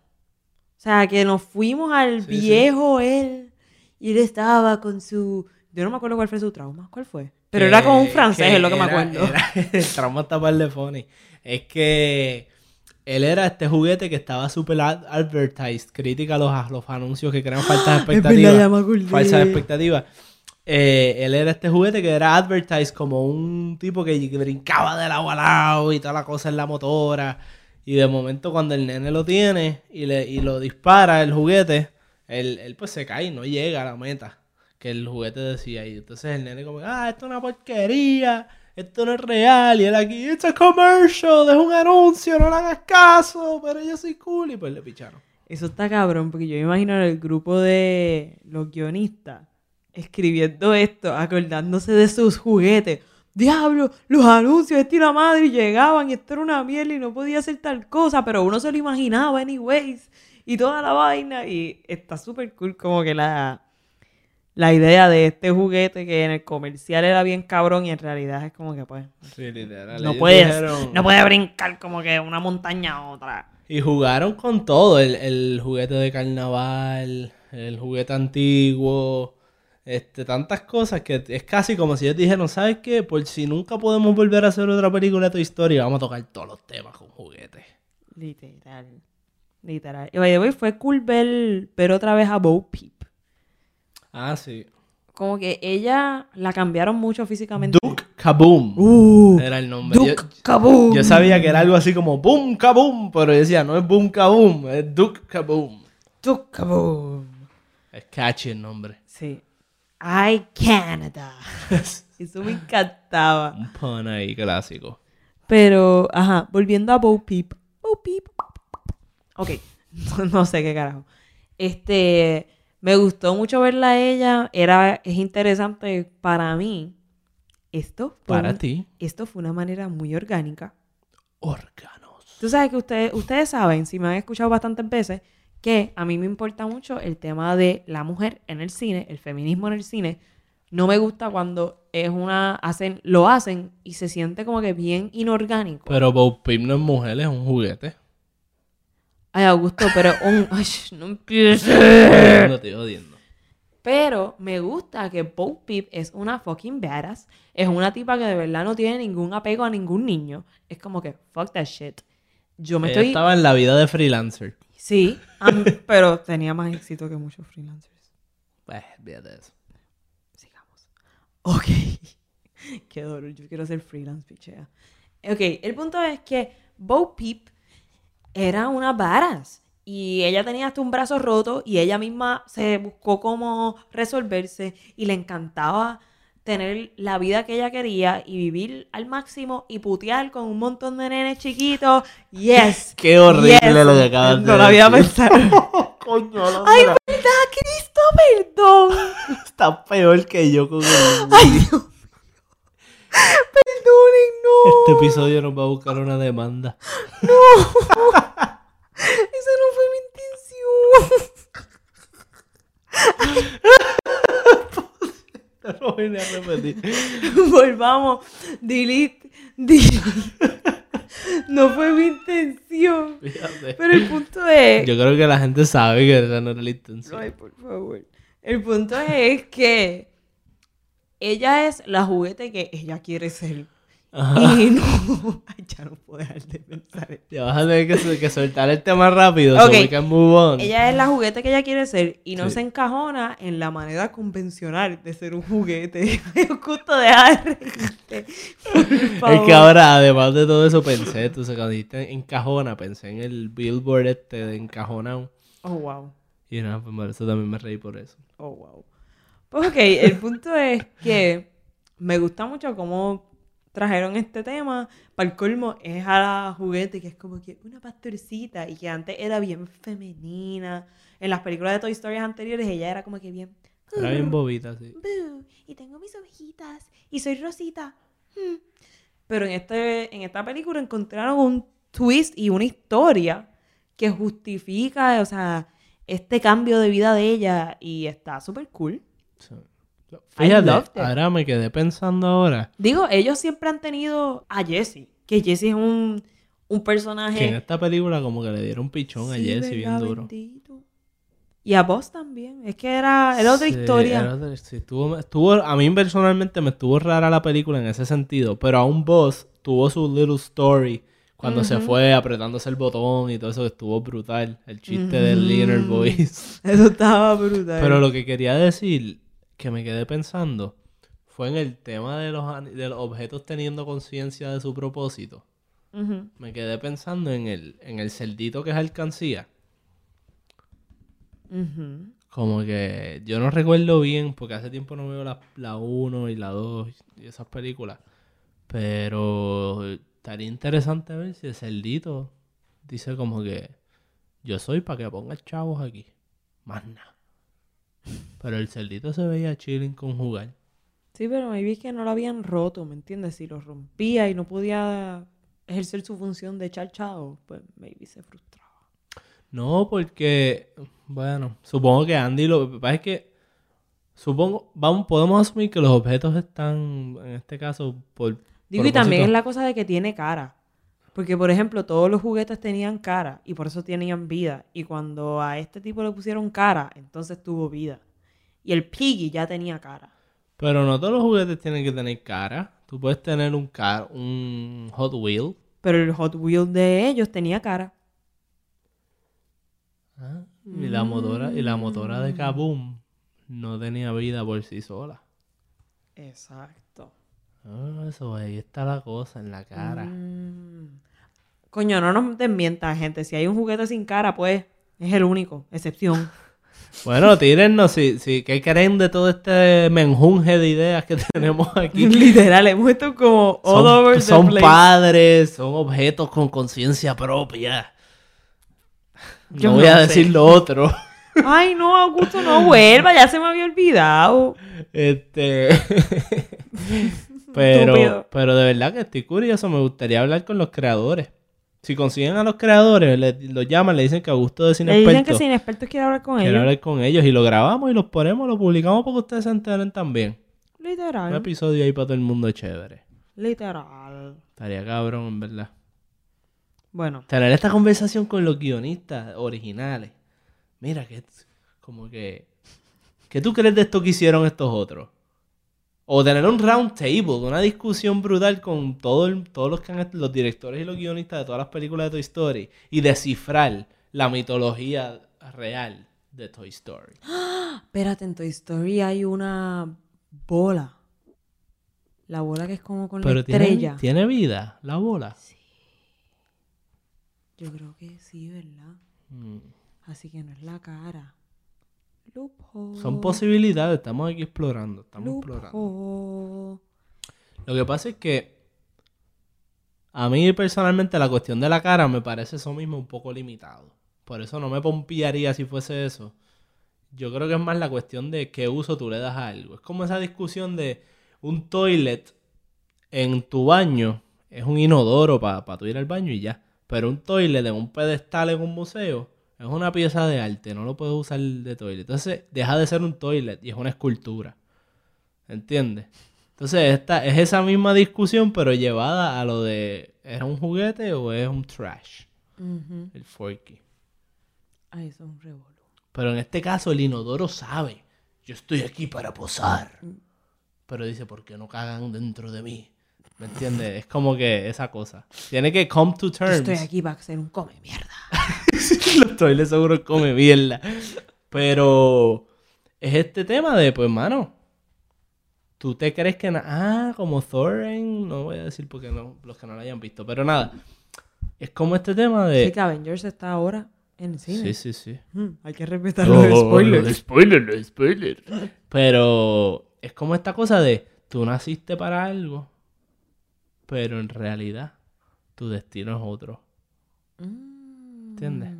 sea, que nos fuimos al Sí, sí. viejo él. Y él estaba con su. Yo no me acuerdo cuál fue su trauma. ¿Cuál fue? Pero era como un francés, es lo que me acuerdo. era- el trauma está par de funny. Es que él era este juguete que estaba super ad- advertised, crítica a los, a los anuncios que crean falsas expectativas. falsas expectativas. Eh, él era este juguete que era advertised como un tipo que brincaba del agua al lado y toda la cosa en la motora. Y de momento cuando el nene lo tiene y, le, y lo dispara el juguete, él, él pues se cae y no llega a la meta el juguete decía. Y entonces el nene como, ah, esto es una porquería, esto no es real. Y él aquí, it's a commercial, es un anuncio, no le hagas caso, pero yo soy cool. Y pues le picharon. Eso está cabrón, porque yo me imagino el grupo de los guionistas escribiendo esto, acordándose de sus juguetes. Diablo, los anuncios de Tira Madre llegaban y esto era una mierda y no podía hacer tal cosa, pero uno se lo imaginaba anyways y toda la vaina y está súper cool como que la, la idea de este juguete que en el comercial era bien cabrón y en realidad es como que pues Sí, literal. no puedes, dijeron- no puede brincar como que una montaña a otra. Y jugaron con todo, el, el juguete de carnaval, el juguete antiguo, este, tantas cosas que es casi como si ellos dijeron, ¿sabes qué? Por si nunca podemos volver a hacer otra película de tu historia, vamos a tocar todos los temas con juguetes. Literal. Literal. Y by the way, fue cool ver, ver otra vez a Bo Peep. Ah, sí. Como que ella la cambiaron mucho físicamente. Duke Kaboom Uh, era el nombre. Duke Yo- Kaboom. Yo sabía que era algo así como Boom Kaboom, pero yo decía, no es Boom Kaboom, es Duke Kaboom. Duke Kaboom. Es catchy el nombre. Sí. I Canada. Eso me encantaba. Un pun ahí clásico. Pero, ajá, volviendo a Bo Peep. Bo Peep. Ok, no sé qué carajo. Este, me gustó mucho verla a ella. Era, es interesante para mí. Esto fue Para un- ti, Esto fue una manera muy orgánica. órganos. Tú sabes que ustedes, ustedes saben, si me han escuchado bastantes veces, que a mí me importa mucho el tema de la mujer en el cine, el feminismo en el cine. No me gusta cuando es una, hacen, lo hacen y se siente como que bien inorgánico. Pero Bo Peep no es mujer, es un juguete. Ay, Augusto, pero un, ay, no empieces. No estoy odiando. Pero me gusta que Bo Peep es una fucking badass. Es una tipa que de verdad no tiene ningún apego a ningún niño. Es como que, fuck that shit. Yo me Ella estoy... estaba en la vida de freelancer. Sí, am- pero tenía más éxito que muchos freelancers. Pues, fíjate eso. Sigamos. Ok. Qué dolor. Yo quiero ser freelance, pichea. Ok, el punto es que Bo Peep era una varas. Y ella tenía hasta un brazo roto y ella misma se buscó cómo resolverse y le encantaba tener la vida que ella quería y vivir al máximo y putear con un montón de nenes chiquitos. Yes. Qué horrible yes. lo que acabas de No lo había pensado. Coño, no, Ay, verdad, Cristo, perdón. está peor que yo con el... Ay, Dios. Perdonen, no. Este episodio nos va a buscar una demanda. Esa no fue mi intención. Lo voy a repetir. Volvamos. Delete. Delete. No fue mi intención. Fíjate. Pero el punto es. Yo creo que la gente sabe que esa no era la intención. Ay, por favor. El punto es que ella es la juguete que ella quiere ser. Ajá. Y no. Ya no puedo dejar de pensar. esto. Ya vas a tener que, soltar el tema rápido. Ok. So we can move on. Ella es la juguete que ella quiere ser y no Sí. se encajona en la manera convencional de ser un juguete. Es justo dejar de reírte. Es que ahora, además de todo eso, pensé, tú dijiste encajona, pensé en el billboard este de encajonado. Oh, wow. Y nada, pues por eso también me reí por eso. Oh, wow. Pues ok, el punto es que me gusta mucho cómo trajeron este tema. Para el colmo es a la juguete que es como que una pastorcita y que antes era bien femenina. En las películas de Toy Story anteriores ella era como que bien... Era bien bobita, sí. Y tengo mis ovejitas y soy Rosita. Hmm. Pero en, este, en esta película encontraron un twist y una historia que justifica, o sea, este cambio de vida de ella y está súper cool. Sí. Fíjate, ahora me quedé pensando ahora Digo, ellos siempre han tenido a Jessie, que Jessie es un, un personaje... que en esta película como que le dieron pichón a Jesse bien duro. Bendito. Y a vos también. Es que era, era otra Sí, historia. era otra- sí, estuvo, estuvo- a mí personalmente me estuvo rara la película en ese sentido, pero aún Boss tuvo su little story cuando se fue apretándose el botón y todo eso que estuvo brutal. El chiste del Ujú. voice. Eso estaba brutal. Pero lo que quería decir, que me quedé pensando, fue en el tema de los, de los objetos teniendo conciencia de su propósito. Me quedé pensando en el, en el cerdito que es alcancía. Como que yo no recuerdo bien, porque hace tiempo no veo la, la 1 y la 2 y esas películas. Pero estaría interesante ver si el cerdito dice como que yo soy para que pongas chavos aquí. Más nada. Pero el cerdito se veía chilling con jugar. Sí, pero maybe es que no lo habían roto, ¿me entiendes? Si lo rompía y no podía ejercer su función de echar chavo, pues maybe se frustraba. No, porque, bueno, supongo que Andy lo que pasa es que, supongo, vamos, podemos asumir que los objetos están, en este caso, por... Digo, y también es la cosa de que tiene cara. Porque, por ejemplo, todos los juguetes tenían cara y por eso tenían vida. Y cuando a este tipo le pusieron cara, entonces tuvo vida. Y el Piggy ya tenía cara. Pero no todos los juguetes tienen que tener cara. Tú puedes tener un, car un Hot Wheel. Pero el Hot Wheels de ellos tenía cara. Ah, Y la motora, y la motora de Kaboom no tenía vida por sí sola. Exacto. Ah, eso ahí está la cosa en la cara. Mm. Coño, no nos desmientan, gente. Si hay un juguete sin cara, pues es el único. Excepción. Bueno, tírennos si, si, ¿qué creen de todo este menjunje de ideas que tenemos aquí? Literal, hemos visto como all over Son, the son place. padres, son objetos con conciencia propia. Yo no voy no a sé. decir lo otro. Ay, no, Augusto, no vuelva. Ya se me había olvidado. Este. pero, Estúpido. pero de verdad que estoy curioso. Me gustaría hablar con los creadores. Si consiguen a los creadores, le- los llaman, le dicen que Augusto de Le dicen que sin expertos quiere hablar con quiere ellos. hablar con ellos y lo grabamos y los ponemos, lo publicamos para que ustedes se enteren también. Un Literal. episodio ahí para todo el mundo chévere. Literal. Estaría cabrón, en verdad. Bueno, Tener esta conversación con los guionistas originales. Mira, que como que. ¿Qué tú crees de esto que hicieron estos otros? O tener un round table, una discusión brutal con todo el- todos los, que han- los directores y los guionistas de todas las películas de Toy Story y descifrar la mitología real de Toy Story. espérate, en Toy Story hay una bola. La bola que es como con la Pero estrella. tiene, tiene vida, la bola. Yo creo que sí, ¿verdad? Mm. Así que no es la cara. Loophole. Son posibilidades, estamos aquí explorando, estamos explorando. Lo que pasa es que a mí personalmente la cuestión de la cara me parece eso mismo un poco limitado. Por eso no me pompiaría si fuese eso. Yo creo que es más la cuestión de qué uso tú le das a algo. Es como esa discusión de un toilet en tu baño es un inodoro para tú ir al baño y ya. Pero un toilet en un pedestal en un museo es una pieza de arte, no lo puedes usar de toilet. Entonces deja de ser un toilet y es una escultura. ¿Entiendes? Entonces esta es esa misma discusión pero llevada a lo de ¿es un juguete o es un trash? El forky. Ay, eso es un revolú. Pero en este caso el inodoro sabe, yo estoy aquí para posar. Pero dice, ¿por qué no cagan dentro de mí? ¿Me entiendes? Es como que esa cosa. Tiene que come to terms. estoy aquí para ser un come mierda. Los toiles seguro come mierda. Pero es este tema de, pues, mano, tú te crees que... Ah, como Thorin, no voy a decir porque no, los que no lo hayan visto, pero nada. Es como este tema de... Sí, que Avengers está ahora en el cine. Sí, sí, sí. Mm, hay que respetar los spoilers. spoiler, los spoiler. Pero es como esta cosa de tú naciste para algo, pero en realidad tu destino es otro. Mm. ¿Entiendes?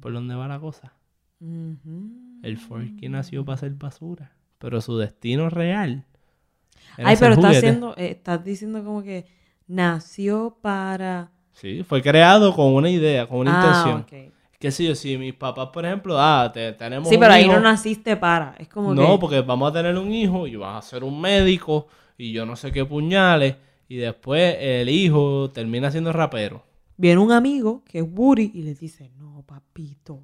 ¿Por dónde va la cosa? Ujú. El Forky nació para ser basura, pero su destino real. era Ay, pero estás haciendo, eh, estás diciendo como que nació para. Sí, fue creado con una idea, con una ah, intención. ok. Que si, si mis papás, por ejemplo, ah, te- tenemos Sí, un pero ahí no naciste para. Es como No, que. porque vamos a tener un hijo y vas a ser un médico y yo no sé qué puñales. Y después el hijo termina siendo rapero. Viene un amigo que es Woody y le dice, no, papito.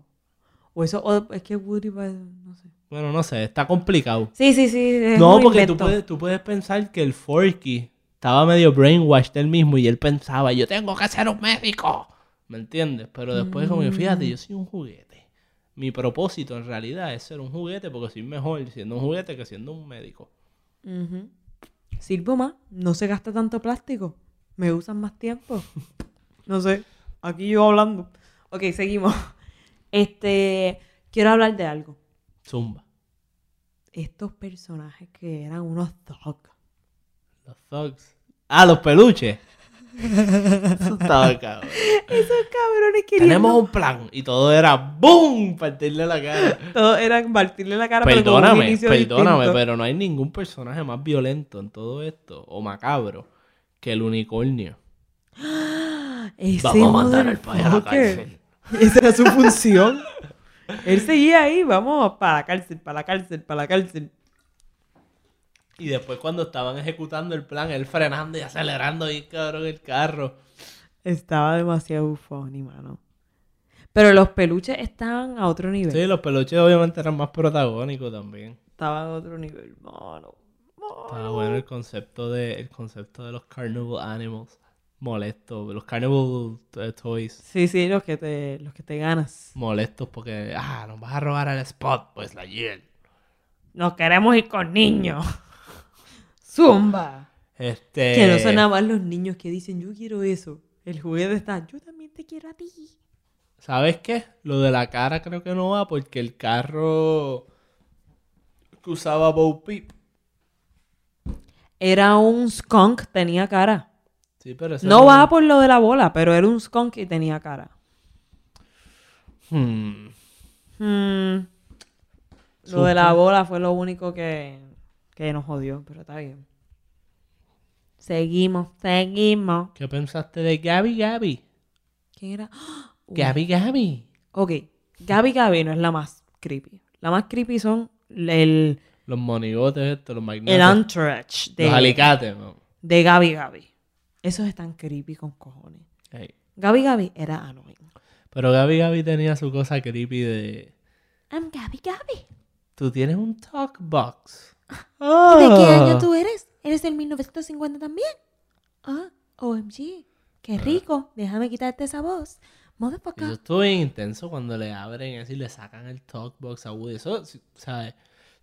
O eso, o es que Woody va, no sé. Bueno, no sé, está complicado. Sí, sí, sí. es no, porque tú puedes, tú puedes pensar que el Forky estaba medio brainwashed él mismo y él pensaba, yo tengo que ser un médico. ¿Me entiendes? Pero después como que fíjate, yo soy un juguete. Mi propósito en realidad es ser un juguete porque soy mejor siendo un juguete que siendo un médico. Ujú. Sirvo más, no se gasta tanto plástico. Me usan más tiempo. No sé, aquí yo hablando. Ok, seguimos. Este, quiero hablar de algo. Zumba. Estos personajes que eran unos thugs. Los thugs. Ah, los peluches. Eso estaba cabrón. Esos cabrones querían. Tenemos un plan. Y todo era ¡BOOM! Partirle la cara. Todos eran partirle la cara, pero Perdóname, inicio perdóname, distinto. pero no hay ningún personaje más violento en todo esto, o macabro, que el unicornio. Ese Vamos a mandar al país a la cárcel. Esa era su función. Él seguía ahí, vamos para la cárcel, para la cárcel, para la cárcel. Y después cuando estaban ejecutando el plan, él frenando y acelerando ahí, cabrón, el carro. Estaba demasiado funny, mano. Pero los peluches estaban a otro nivel. Sí, los peluches obviamente eran más protagónicos también. Estaban a otro nivel, mano. Estaba bueno el concepto de, el concepto de los carnival animals. Molesto, los carnival eh, toys. Sí, sí, los que te, los que te ganas. Molestos porque, ah, nos vas a robar el spot, pues la hiel. Nos queremos ir con niños. Zumba. Este... Que no son nada más los niños que dicen, yo quiero eso. El juguete está, yo también te quiero a ti. ¿Sabes qué? Lo de la cara creo que no va porque el carro que usaba Bo Peep. Era un skunk, tenía cara. Sí, pero ese No va por lo de la bola, pero era un skunk y tenía cara. Hmm. Hmm. Lo de la bola fue lo único que, que nos jodió, pero está bien. Seguimos, seguimos. ¿Qué pensaste de Gaby Gaby? ¿Quién era? Uy. Gaby Gaby. Ok, Gaby Gaby no es la más creepy. La más creepy son el, Los monigotes estos, los magnetos. el entourage de, Los alicates, ¿no? de Gaby Gaby. Esos están creepy con cojones. Ey. Gaby Gaby era annoying. Pero Gaby Gaby tenía su cosa creepy de... I'm Gaby Gaby. Tú tienes un talk box. ¿De Ah. qué año tú eres? ¿Eres del 1950 también? Ah, OMG. Qué rico. Déjame quitarte esa voz. Y Eso Motherfucker. estuvo intenso cuando le abren eso y le sacan el talk box a Woody. Eso, ¿sabes?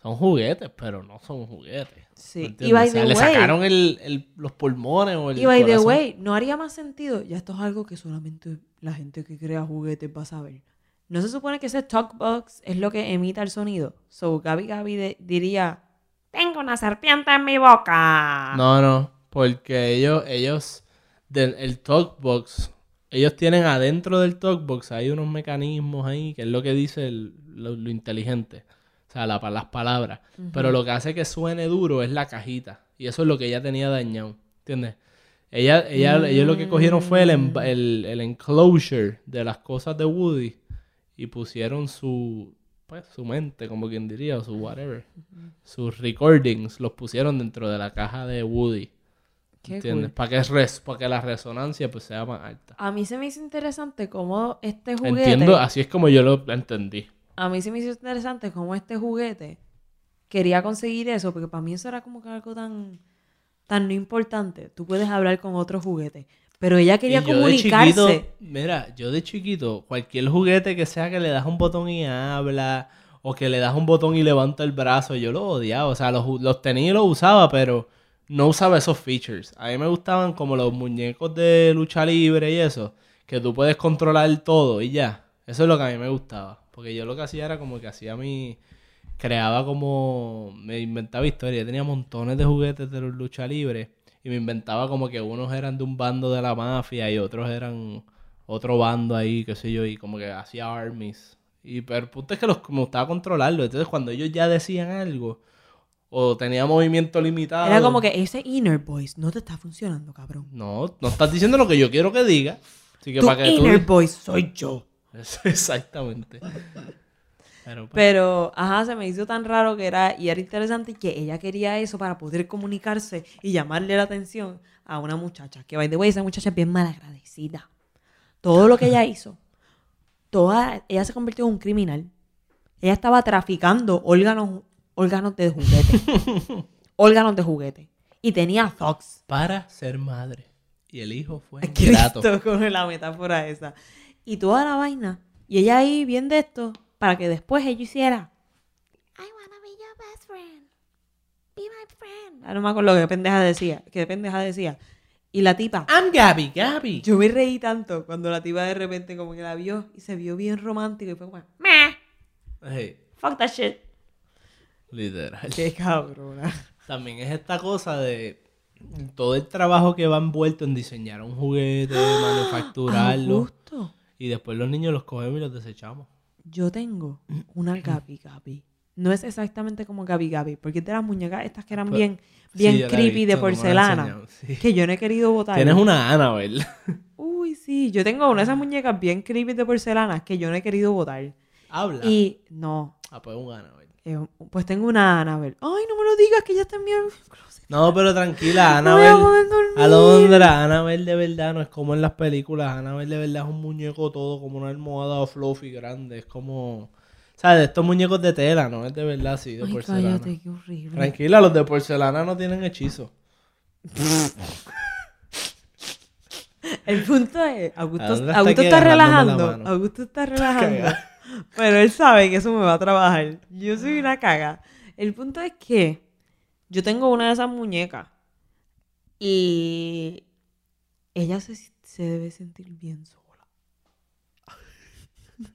Son juguetes, pero no son juguetes. Sí. ¿Me Y by O sea, the le way- sacaron el, el- los pulmones o el Y by the way, no haría más sentido. Ya esto es algo que solamente la gente que crea juguetes va a saber. No se supone que ese talkbox es lo que emita el sonido. So Gaby Gaby de- diría: Tengo una serpiente en mi boca. No, no, porque ellos, ellos, del el talkbox, ellos tienen adentro del talkbox, hay unos mecanismos ahí, que es lo que dice el- lo, lo inteligente, o sea, la, las palabras. Pero lo que hace que suene duro es la cajita, y eso es lo que ella tenía dañado, ¿entiendes? Ella, ella, ellos lo que cogieron fue el, env- el, el enclosure de las cosas de Woody y pusieron su, pues, su mente, como quien diría, o su whatever. Sus recordings los pusieron dentro de la caja de Woody. Qué ¿Entiendes? cool. Para que, res- para que la resonancia pues sea más alta. A mí se me hizo interesante cómo este juguete. Entiendo, así es como yo lo entendí. A mí se me hizo interesante cómo este juguete quería conseguir eso, porque para mí eso era como que algo tan, tan no importante. Tú puedes hablar con otro juguete. Pero ella quería Y yo de comunicarse. chiquito, mira, yo de chiquito, cualquier juguete que sea que le das un botón y habla, o que le das un botón y levanta el brazo, yo lo odiaba. O sea, los, los tenía y los usaba, pero no usaba esos features. A mí me gustaban como los muñecos de lucha libre y eso, que tú puedes controlar todo y ya. Eso es lo que a mí me gustaba. Porque yo lo que hacía era como que hacía mi... Creaba como... Me inventaba historias. Tenía montones de juguetes de lucha libre. Y me inventaba como que unos eran de un bando de la mafia y otros eran otro bando ahí, qué sé yo. Y como que hacía armies. Y pero el punto es que los, me gustaba controlarlo. Entonces cuando ellos ya decían algo... O tenía movimiento limitado. Era como que ese inner voice no te está funcionando, cabrón. No, no estás diciendo lo que yo quiero que diga. Así que Tu para que tú... inner voice soy yo. Exactamente. Pero, pues, Pero, ajá, se me hizo tan raro que era, y era interesante que ella quería eso para poder comunicarse y llamarle la atención a una muchacha. Que, by the way, esa muchacha es bien malagradecida. Todo lo que ella hizo, toda, ella se convirtió en un criminal. Ella estaba traficando órganos, órganos de juguete. órganos de juguete. Y tenía thugs. para ser madre. Y el hijo fue Cristo grato. con la metáfora esa. Y toda la vaina. Y ella ahí bien de esto para que después ella hiciera. I wanna be your best friend. Be my friend. Ah, no me acuerdo qué pendeja decía. Qué pendeja decía. Y la tipa. I'm Gabby, Gabby. Yo me reí tanto cuando la tipa de repente como que la vio y se vio bien romántico y fue como, meh, Hey, fuck that shit. literal. Qué cabrona. También es esta cosa de. todo el trabajo que va envuelto en diseñar un juguete, manufacturarlo. Augusto, Y después los niños los cogemos y los desechamos. Yo tengo una Gabi Gabi. No es exactamente como Gabi Gabi, porque es de las muñecas estas que eran Pero- bien, bien Sí, creepy de visto, porcelana. enseñado, sí. Que yo no he querido botar. Tienes una Annabelle. Uy, sí, yo tengo una de esas muñecas bien creepy de porcelana que yo no he querido botar. Habla. Y no, Ah, pues un Annabelle. Eh, pues tengo una Annabelle. Ay, no me lo digas que ya está en mi closet. No, pero tranquila, No voy a poder Annabelle. dormir. Alondra, Annabelle de verdad no es como en las películas. Annabelle de verdad es un muñeco todo, como una almohada fluffy grande. Es como. ¿Sabes? De estos muñecos de tela, ¿no? Es de verdad así, de Ay, porcelana. cállate, qué horrible. Tranquila, los de porcelana no tienen hechizo. El punto es, Augusto, Augusto está relajando. Augusto está relajando. Pero él sabe que eso me va a trabajar. Yo soy una caga. El punto es que yo tengo una de esas muñecas y ella se, se debe sentir bien sola.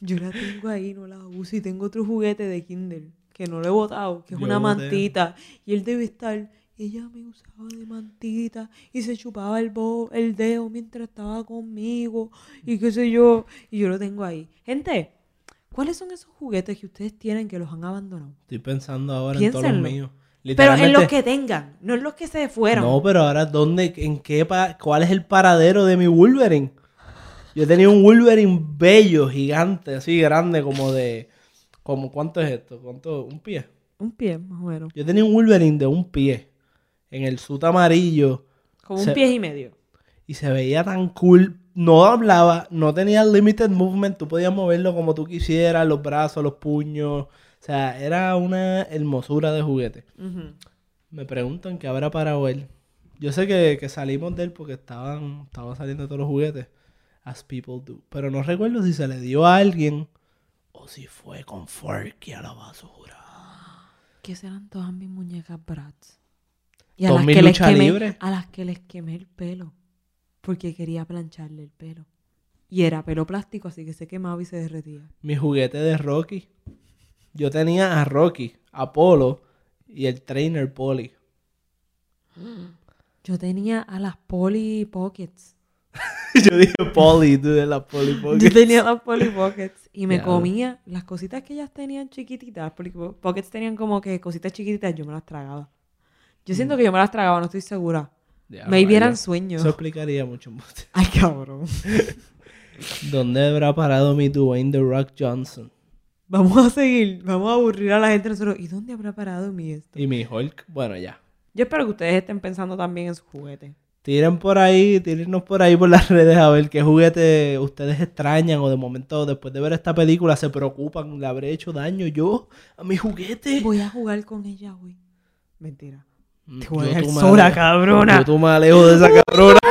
Yo la tengo ahí, no la uso y tengo otro juguete de Kindle que no lo he botado, que es Yo una boté. mantita y él debe estar ella me usaba de mantita y se chupaba el, bo- el dedo mientras estaba conmigo y qué sé yo. Y yo lo tengo ahí. Gente, ¿cuáles son esos juguetes que ustedes tienen que los han abandonado? Estoy pensando ahora en todos los Piénsenlo. míos. Pero en los que tengan, no en los que se fueron. No, pero ahora, ¿dónde, en qué, pa- cuál es el paradero de mi Wolverine? Yo tenía un Wolverine bello, gigante, así grande, como de, como ¿cuánto es esto? ¿Cuánto? Un pie. Un pie, más o menos. Yo tenía un Wolverine de un pie, en el suit amarillo, Como un pie y medio. y se veía tan cool. No hablaba, no tenía limited movement, tú podías moverlo como tú quisieras, los brazos, los puños. O sea, era una hermosura de juguete. Me preguntan qué habrá para él. Yo sé que, que salimos de él porque estaban, estaban saliendo todos los juguetes. As people do. Pero no recuerdo si se le dio a alguien o si fue con Forky a la basura. Que serán todas mis muñecas Bratz. Y a las, que les quemé, libre. a las que les quemé el pelo. Porque quería plancharle el pelo. Y era pelo plástico, así que se quemaba y se derretía. Mi juguete de Rocky. Yo tenía a Rocky, a Polo y el trainer Polly. Yo tenía a las Polly Pockets. Yo dije Polly, tú de la Polly Yo Pocket. tenía las Polly Pockets y me comía las cositas que ellas tenían chiquititas. Porque Pockets tenían como que cositas chiquititas, yo me las tragaba. Yo siento que yo me las tragaba, no estoy segura. Diablo, Maybe eran vaya. sueños. Eso explicaría mucho más. Ay, cabrón. ¿Dónde habrá parado mi Dwayne The Rock Johnson? Vamos a seguir, vamos a aburrir a la gente nosotros. ¿Y dónde habrá parado mi esto? Y mi Hulk, bueno, ya. Yo espero que ustedes estén pensando también en sus juguetes. Tiren por ahí, tírennos por ahí por las redes a ver qué juguete ustedes extrañan o de momento después de ver esta película se preocupan, ¿le habré hecho daño yo a mi juguete? Voy a jugar con ella hoy. Mentira. Mm, Te voy a dejar sola, alejo- cabrona. Yo tú me alejo de esa cabrona. No,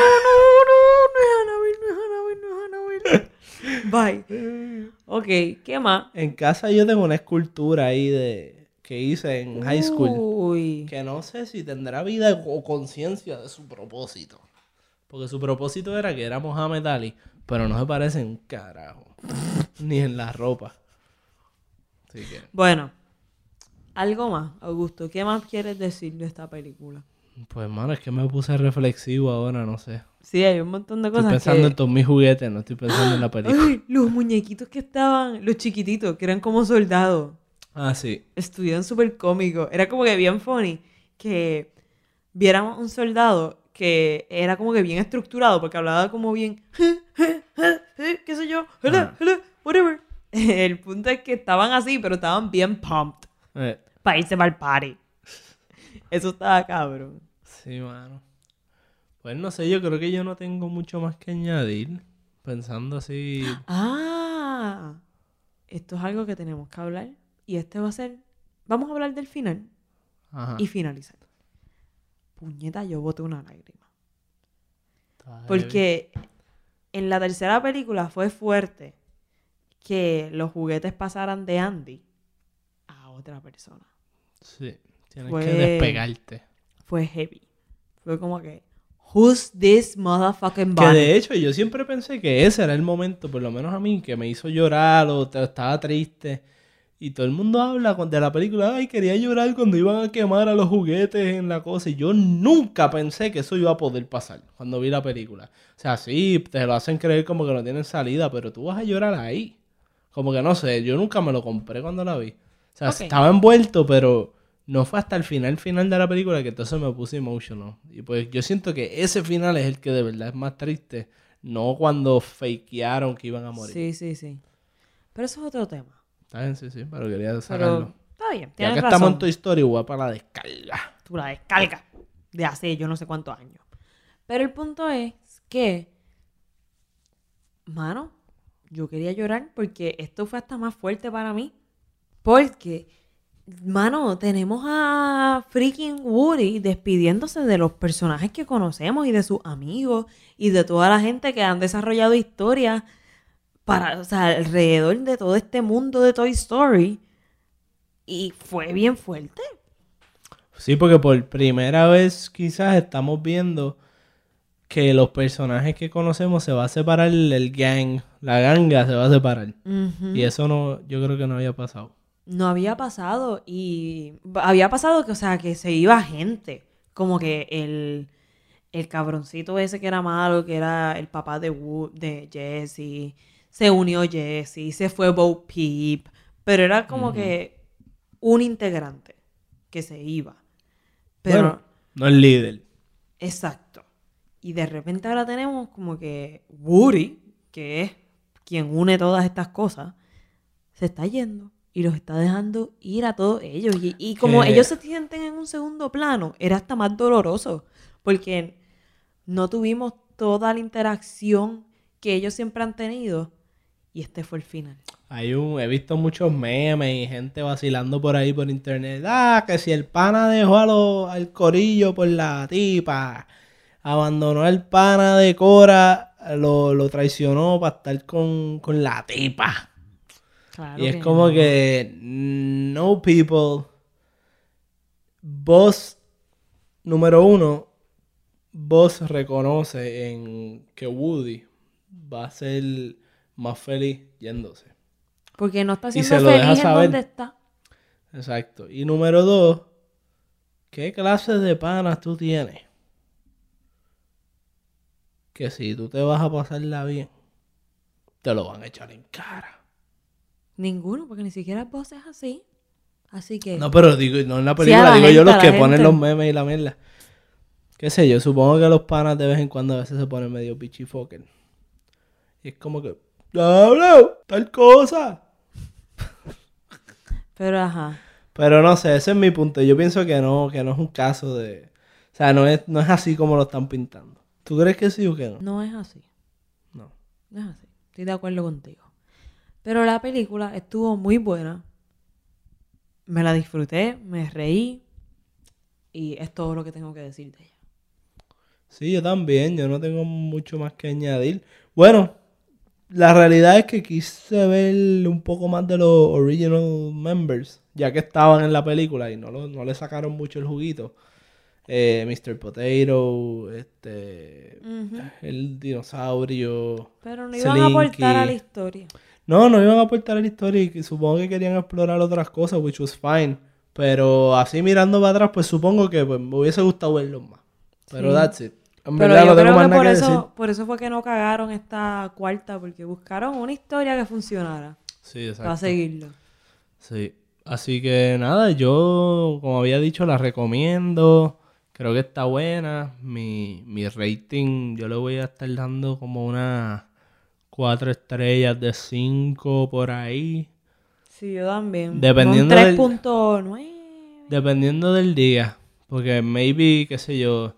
no, no, no es Annabelle, no es Annabelle, no es Annabelle. Bye. Ok, ¿qué más? En casa yo tengo una escultura ahí de que hice en high school. Uy. Que no sé si tendrá vida o conciencia de su propósito. Porque su propósito era que era Mohamed Ali, pero no se parece en un carajo. Ni en la ropa. Así que, Bueno, algo más, Augusto. ¿Qué más quieres decir de esta película? pues mano, es que me puse reflexivo ahora, no sé. Sí, hay un montón de Estoy cosas pensando que... en todos mis juguetes, no estoy pensando en la película. Ay, los muñequitos que estaban, los chiquititos, que eran como soldados. Ah, sí. estuvieron súper cómicos. Era como que bien funny que viéramos un soldado que era como que bien estructurado porque hablaba como bien, qué sé yo, hello, hello, whatever. El punto es que estaban así, pero estaban bien pumped Eh, para irse para el party. Eso estaba cabrón. sí, mano. Pues no sé, yo creo que yo no tengo mucho más que añadir. Pensando así. Ah, esto es algo que tenemos que hablar y este va a ser, vamos a hablar del final Ajá. y finalizar. Puñeta, yo boté una lágrima. Está heavy. Porque en la tercera película fue fuerte que los juguetes pasaran de Andy a otra persona. Sí, tienes Fue- que despegarte. Fue heavy. Fue como que, who's this motherfucking Que Bonnie? de hecho yo siempre pensé que ese era el momento, por lo menos a mí, que me hizo llorar o estaba triste. Y todo el mundo habla de la película, ay, quería llorar cuando iban a quemar a los juguetes en la cosa. Y yo nunca pensé que eso iba a poder pasar cuando vi la película. O sea, sí, te lo hacen creer como que no tienen salida, pero tú vas a llorar ahí. Como que no sé, yo nunca me lo compré cuando la vi. O sea, estaba envuelto, pero no fue hasta el final, final de la película que entonces me puse emotional. Y pues yo siento que ese final es el que de verdad es más triste. No cuando fakearon que iban a morir. Sí, sí, sí. Pero eso es otro tema. Está bien, sí, sí, pero quería Pero sacarlo. está bien, Ya tienes que razón. estamos en tu historia, voy para la descarga. Tú la descargas de hace yo no sé cuántos años. Pero el punto es que, mano, yo quería llorar porque esto fue hasta más fuerte para mí. Porque, mano, tenemos a freaking Woody despidiéndose de los personajes que conocemos y de sus amigos y de toda la gente que han desarrollado historias para, o sea, alrededor de todo este mundo de Toy Story. Y fue bien fuerte. Sí, porque por primera vez quizás estamos viendo que los personajes que conocemos se va a separar el gang, la ganga se va a separar. Y eso no, yo creo que no había pasado. No había pasado y había pasado que, o sea, que se iba gente, como que el, el cabroncito ese que era malo, que era el papá de, de Jesse, se unió Jesse, se fue Bo Peep, pero era como que un integrante que se iba. Pero, Bueno, no el líder. exacto. Y de repente ahora tenemos como que Woody, que es quien une todas estas cosas, se está yendo y los está dejando ir a todos ellos. Y, y como ellos se sienten en un segundo plano, era hasta más doloroso, porque no tuvimos toda la interacción que ellos siempre han tenido y este fue el final. Hay un, he visto muchos memes y gente vacilando por ahí por internet. Ah, que si el pana dejó a lo- al corillo por la tipa, abandonó al pana de Cora, lo, lo traicionó para estar con, con la tipa. Claro y es que como no. que, no people, vos, número uno, vos reconoce en que Woody va a ser más feliz yéndose. Porque no está Y siendo se lo deja feliz en donde está. Exacto. Y número dos, ¿qué clases de panas tú tienes? Que si tú te vas a pasarla bien, te lo van a echar en cara. Ninguno, porque ni siquiera vos es así. Así que... No, pero digo, no en la Sí, película, la digo yo los que ponen los memes y la mierda. Qué sé yo, supongo que los panas de vez en cuando a veces se ponen medio pichifoker. Y es como que, ¡Hablo! Tal cosa. Pero ajá. Pero no sé, ese es mi punto. Yo pienso que no, que no es un caso de. O sea, no es, no es así como lo están pintando. ¿Tú crees que sí o que no? No es así. No. No es así. Estoy de acuerdo contigo. Pero la película estuvo muy buena. Me la disfruté, me reí. Y es todo lo que tengo que decir de ella. Sí, yo también. Yo no tengo mucho más que añadir. Bueno, la realidad es que quise ver un poco más de los original members, ya que estaban en la película y no, lo- no le sacaron mucho el juguito. Eh, Mr. Potato, este, el dinosaurio. Pero no iban a aportar a la historia. No, no iban a aportar a la historia y supongo que querían explorar otras cosas, which was fine. Pero así mirando para atrás, pues supongo que pues, me hubiese gustado verlos más. Pero Sí. that's it. En Pero verdad yo no tengo creo más que nada por que decir. eso, por eso fue que no cagaron esta cuarta, porque buscaron una historia que funcionara Sí, exacto. para seguirlo. Sí. Así que nada, yo, como había dicho, la recomiendo. Creo que está buena. Mi, mi rating, yo le voy a estar dando como unas cuatro estrellas de cinco por ahí. Sí, yo también. Dependiendo Un del- 3.9. Dependiendo del día. Porque maybe, qué sé yo,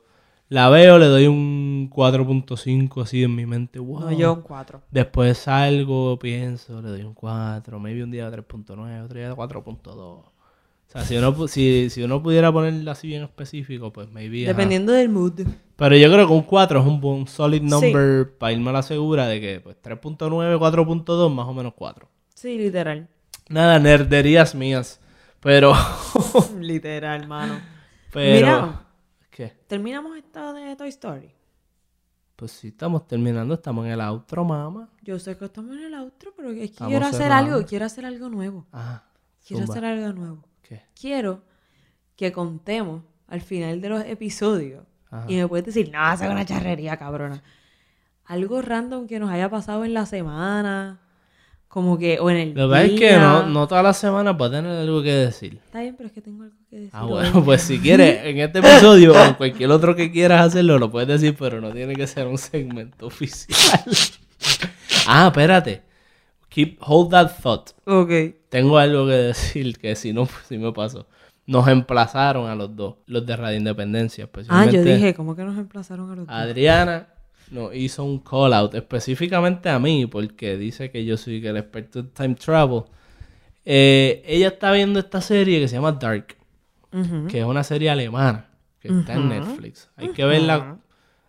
la veo, le doy un 4.5 así en mi mente. Wow. No, yo un 4. Después salgo, pienso, le doy un 4, maybe un día 3.9, otro día 4.2. O sea, si uno, si, si uno pudiera ponerlo así bien específico, pues maybe... ajá. Dependiendo del mood. Pero yo creo que un 4 es un, buen solid Sí. number para irme a la segura de que pues 3.9, 4.2, más o menos 4. Sí, literal. Nada, nerderías mías. Pero... literal, mano. pero Mira. ¿Qué? Terminamos esta de Toy Story. Pues sí, estamos terminando, estamos en el outro, mamá. Yo sé que estamos en el outro, pero es que Estamos quiero hacer cerrando. algo, quiero hacer algo nuevo. Ajá. quiero Zumba. hacer algo nuevo. ¿Qué? Quiero que contemos al final de los episodios Ajá. y me puedes decir, no, es una charrería, cabrona. Algo random que nos haya pasado en la semana, como que, o en el Lo que pasa es que no, no todas las semanas va a tener algo que decir. Está bien, pero es que tengo algo que decir. Ah, bueno, pues si quieres, en este episodio o en cualquier otro que quieras hacerlo, lo puedes decir, pero no tiene que ser un segmento oficial. ah, espérate. Keep, hold that thought. Ok. Tengo algo que decir que si no, si me pasó. Nos emplazaron a los dos, los de Radio Independencia, Ah, especialmente. yo dije, ¿cómo que nos emplazaron a los dos? Adriana nos hizo un call out específicamente a mí porque dice que yo soy el experto en time travel. Eh, ella está viendo esta serie que se llama Dark, que es una serie alemana que está en Netflix. Hay que verla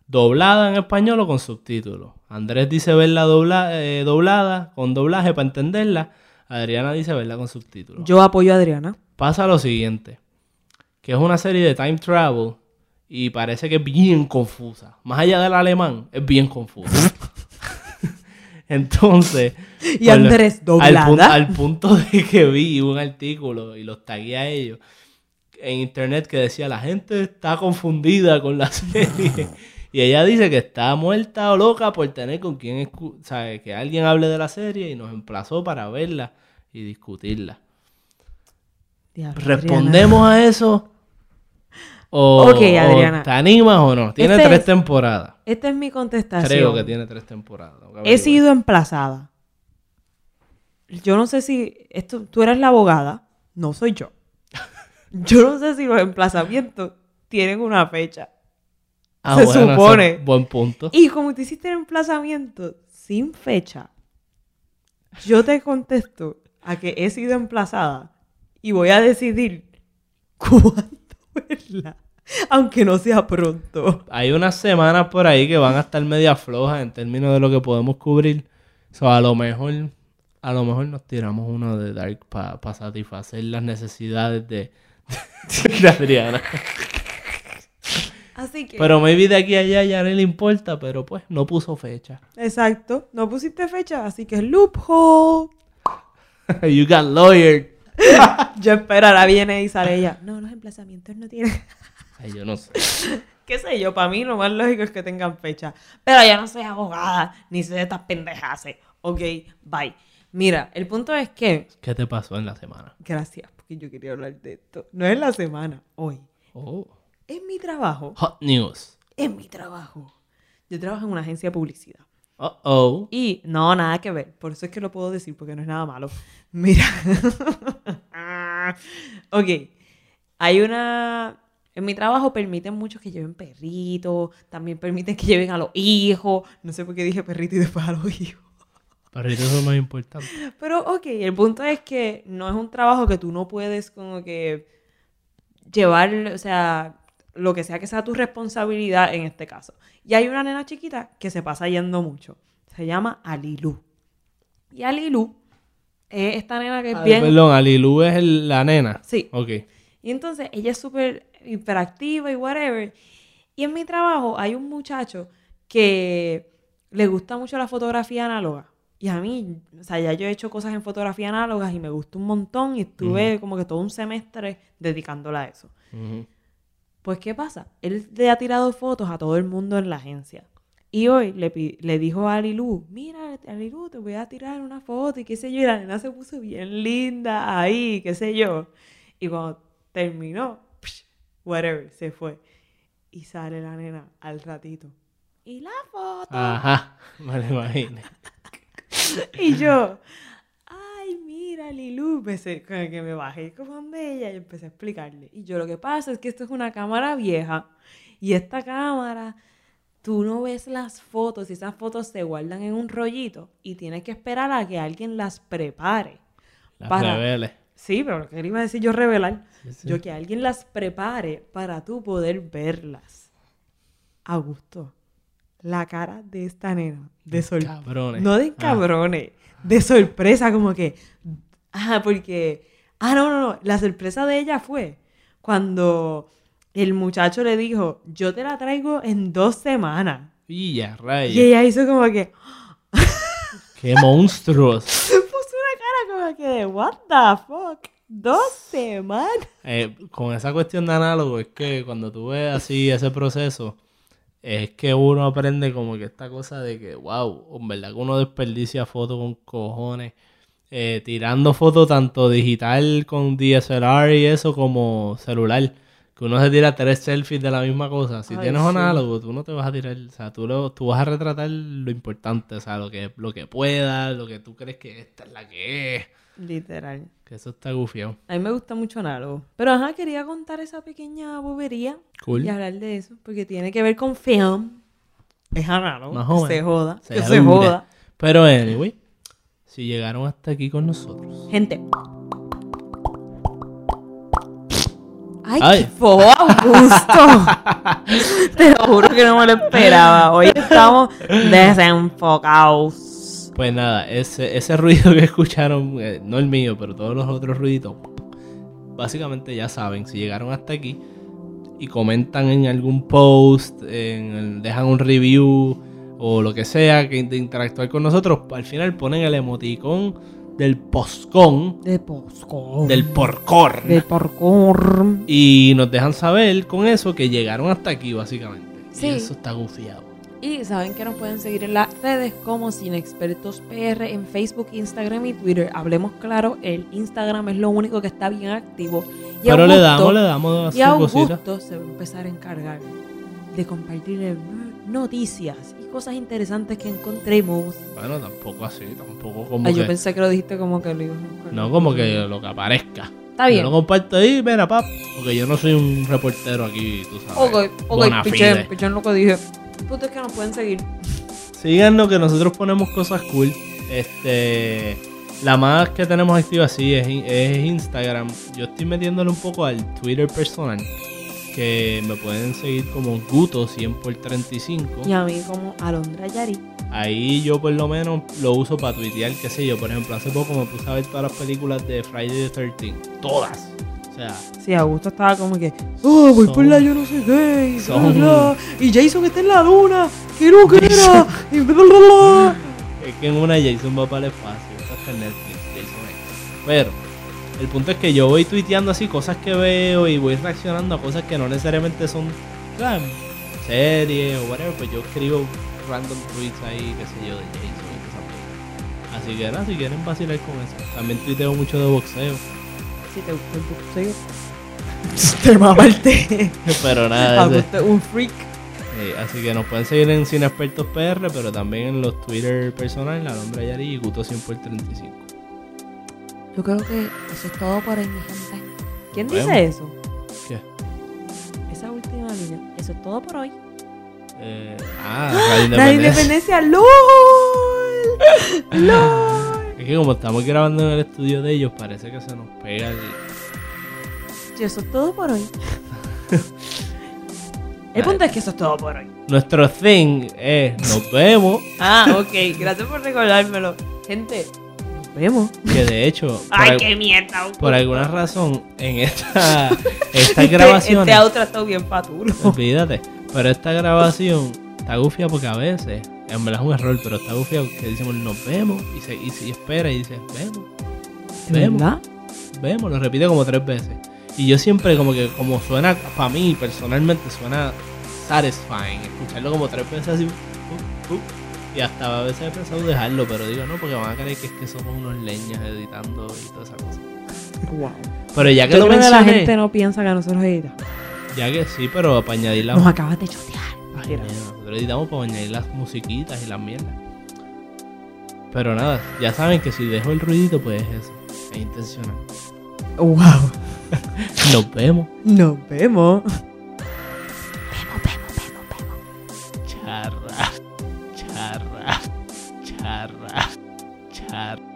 doblada en español o con subtítulos. Andrés dice verla dobla- eh, doblada con doblaje para entenderla. Adriana dice verla con subtítulos. Yo apoyo a Adriana. Pasa lo siguiente, que es una serie de time travel y parece que es bien confusa. Más allá del alemán, es bien confusa. Entonces... Y lo- Andrés, al, ¿doblada? pun- al punto de que vi un artículo y los tagué a ellos en internet que decía la gente está confundida con la serie. Y ella dice que está muerta o loca por tener con quien sabe que alguien hable de la serie y nos emplazó para verla y discutirla. Diablo, ¿Respondemos a eso? O, Ok, Adriana. o ¿Te animas o no? Tiene Este tres es- temporadas. Esta es mi contestación. Creo que tiene tres temporadas. He sido emplazada. Yo no sé si esto, tú eres la abogada, no soy yo. Yo no sé si los emplazamientos tienen una fecha. Ah, se bueno, supone. Buen punto. Y como te hiciste el emplazamiento sin fecha, yo te contesto a que he sido emplazada y voy a decidir cuándo verla, aunque no sea pronto. Hay unas semanas por ahí que van a estar media flojas en términos de lo que podemos cubrir. So, a lo mejor, a lo mejor nos tiramos uno de Dark para satisfacer las necesidades de, de Adriana. Así que, Pero maybe de aquí a allá ya no le importa, pero pues no puso fecha. exacto, no pusiste fecha, así que loophole. you got lawyer. Yo espero, ahora viene y sale ella. No, los emplazamientos no tienen. Ay, yo no sé. ¿Qué sé yo? Para mí lo más lógico es que tengan fecha. Pero yo no soy abogada, ni sé de estas pendejas. Ok, bye. Mira, el punto es que. ¿Qué te pasó en la semana? Gracias, porque yo quería hablar de esto. No es la semana, hoy. Oh. Es mi trabajo. Hot news. Es mi trabajo. Yo trabajo en una agencia de publicidad. Uh oh. Y no, nada que ver. Por eso es que lo puedo decir, porque no es nada malo. Mira. ok. Hay una. En mi trabajo permiten muchos que lleven perritos. También permiten que lleven a los hijos. No sé por qué dije perrito y después a los hijos. Perrito es lo más importante. Pero, ok, el punto es que no es un trabajo que tú no puedes como que llevar, o sea, lo que sea que sea tu responsabilidad en este caso. Y hay una nena chiquita que se pasa yendo mucho. Se llama Alilu. Y Alilu es esta nena que es Ah, bien... Perdón, Alilu es el- la nena. Sí. Ok. Y entonces ella es súper hiperactiva y whatever. Y en mi trabajo hay un muchacho que le gusta mucho la fotografía análoga. Y a mí, o sea, ya yo he hecho cosas en fotografía análoga y me gustó un montón y estuve como que todo un semestre dedicándola a eso. Ujú. Pues, ¿qué pasa? Él le ha tirado fotos a todo el mundo en la agencia. Y hoy le, dijo a Alilu, mira, Alilu, te voy a tirar una foto y qué sé yo. Y la nena se puso bien linda ahí, qué sé yo. Y cuando terminó, psh, whatever, se fue. Y sale la nena al ratito. Y la foto. Ajá. Me lo imaginé. Y yo, mira, Lilu, empecé con el que me bajé con ella y empecé a explicarle. Y yo, lo que pasa es que esto es una cámara vieja y esta cámara, tú no ves las fotos y esas fotos se guardan en un rollito y tienes que esperar a que alguien las prepare. Las Para- rebeldes. Sí, pero ¿qué le iba a decir yo revelar? sí. Yo que alguien las prepare para tú poder verlas. A gusto. La cara de esta nena. De sorpresa. Cabrones. No de Ah. cabrones. De sorpresa, como que. Ah, porque. Ah, no, no, no. La sorpresa de ella fue cuando el muchacho le dijo: Yo te la traigo en dos semanas. Y ya, Y rayos. ella hizo como que. Qué monstruos. Puso una cara como que de, ¿What the fuck? Dos semanas. Eh, con esa cuestión de análogo, es que cuando tú ves así ese proceso, es que uno aprende como que esta cosa de que, wow, en verdad que uno desperdicia fotos con cojones, eh, tirando fotos tanto digital con DSLR y eso como celular. Que uno se tira tres selfies de la misma cosa. Si Ay, tienes un análogo, tú no te vas a tirar, o sea, tú, lo- tú vas a retratar lo importante, o sea, lo que, lo que puedas, lo que tú crees que esta es la que es. Literal. Que eso está gufiado. A mí me gusta mucho análogo. Pero ajá, quería contar esa pequeña bobería Cool. y hablar de eso, porque tiene que ver con film. Es análogo. No jodas. se joda. Se que se joda. Pero anyway, si llegaron hasta aquí con nosotros. Gente. Ay, Ay. qué fo, Augusto. Te lo juro que no me lo esperaba. Hoy estamos desenfocados. Pues nada, ese, ese ruido que escucharon, eh, no el mío, pero todos los otros ruiditos, básicamente ya saben, si llegaron hasta aquí y comentan en algún post, en el- dejan un review o lo que sea, que de interactuar con nosotros, al final ponen el emoticón del poscón, De posco. del porcor. De porcor. Y nos dejan saber con eso que llegaron hasta aquí, básicamente. Sí. Y eso está gufiado. Y saben que nos pueden seguir en las redes como Sin Expertos PR en Facebook, Instagram y Twitter. Hablemos claro, el Instagram es lo único que está bien activo. Y Pero le Augusto- damos, le damos Y. Augusto se va a empezar a encargar de compartir noticias y cosas interesantes que encontremos. Bueno, tampoco así, tampoco como que... yo pensé que lo dijiste como que lo ibas a. No como que lo que aparezca. Está bien. Yo lo comparto ahí, mira, pap. Porque yo no soy un reportero aquí, tú sabes. Ok, ok, lo que dije. Punto es que nos pueden seguir. Síganos que nosotros ponemos cosas cool. Este. La más que tenemos activa así es, es Instagram. Yo estoy metiéndole un poco al Twitter personal. Que me pueden seguir como Guto 100 por 35. Y a mí como Alondra Yari. Ahí yo por lo menos lo uso para tuitear, qué sé yo. Por ejemplo, hace poco me puse a ver todas las películas de Friday the 13 Todas. Sea, Sí, Augusto estaba como que, oh, voy Son- por la yo no sé qué, y, son- bla, y Jason está en la luna, que no que era, y bla, bla, bla. Es que en una Jason va para el espacio, está en Netflix, Jason X. Pero, el punto es que yo voy tuiteando así cosas que veo y voy reaccionando a cosas que no necesariamente son ¿sabes? series o whatever, pues yo escribo random tweets ahí, qué sé yo, de Jason y cosas así. Así que nada, si quieren vacilar con eso. También tuiteo mucho de boxeo, Si te gusta el boxeo, te mama el té. pero nada, Augusto es un freak. así que nos pueden seguir en Cine Expertos PR, pero también en los Twitter personales, la nombre Yari y Guto 100 por 35. Yo creo que eso es todo por hoy, mi gente. ¿Quién Bueno. dice eso? ¿Qué? Esa última línea. Eso es todo por hoy. Eh, ah, La Independencia. independencia, LOL. LOL. Es que como estamos grabando en el estudio de ellos, parece que se nos pega el... Y eso es todo por hoy. El punto es que eso es todo por hoy. Nuestro thing es, nos vemos, Ah, ok. Gracias por recordármelo. Gente, nos vemos. que de hecho, Ay, al- qué mierda. Por alguna razón, en esta, estas Este- grabaciones, Este outro está bien patulo. olvídate, pero esta grabación está gufia porque a veces, en verdad es un error, pero está gufia que decimos nos vemos, y se y, y espera y dice, vemos, vemos. ¿Verdad? vemos, lo repite como tres veces. Y yo siempre como que, como suena, para mí personalmente suena satisfying, escucharlo como tres veces así. uh, uh, y hasta a veces he pensado dejarlo, pero digo no, porque van a creer que es que somos unos leñas editando y toda esa cosa. Wow. Pero ya que Yo lo creo que la gente no piensa que nosotros editamos. ya que sí, pero para añadir la Nos acabas de chotear. Ay, nosotros editamos para pues, añadir las musiquitas y las mierdas. Pero nada, ya saben que si dejo el ruidito, pues es eso. Es intencional. ¡Wow! Nos vemos. Nos vemos. Vemos, vemos, vemos, vemos. Charra, charra, charra, charra.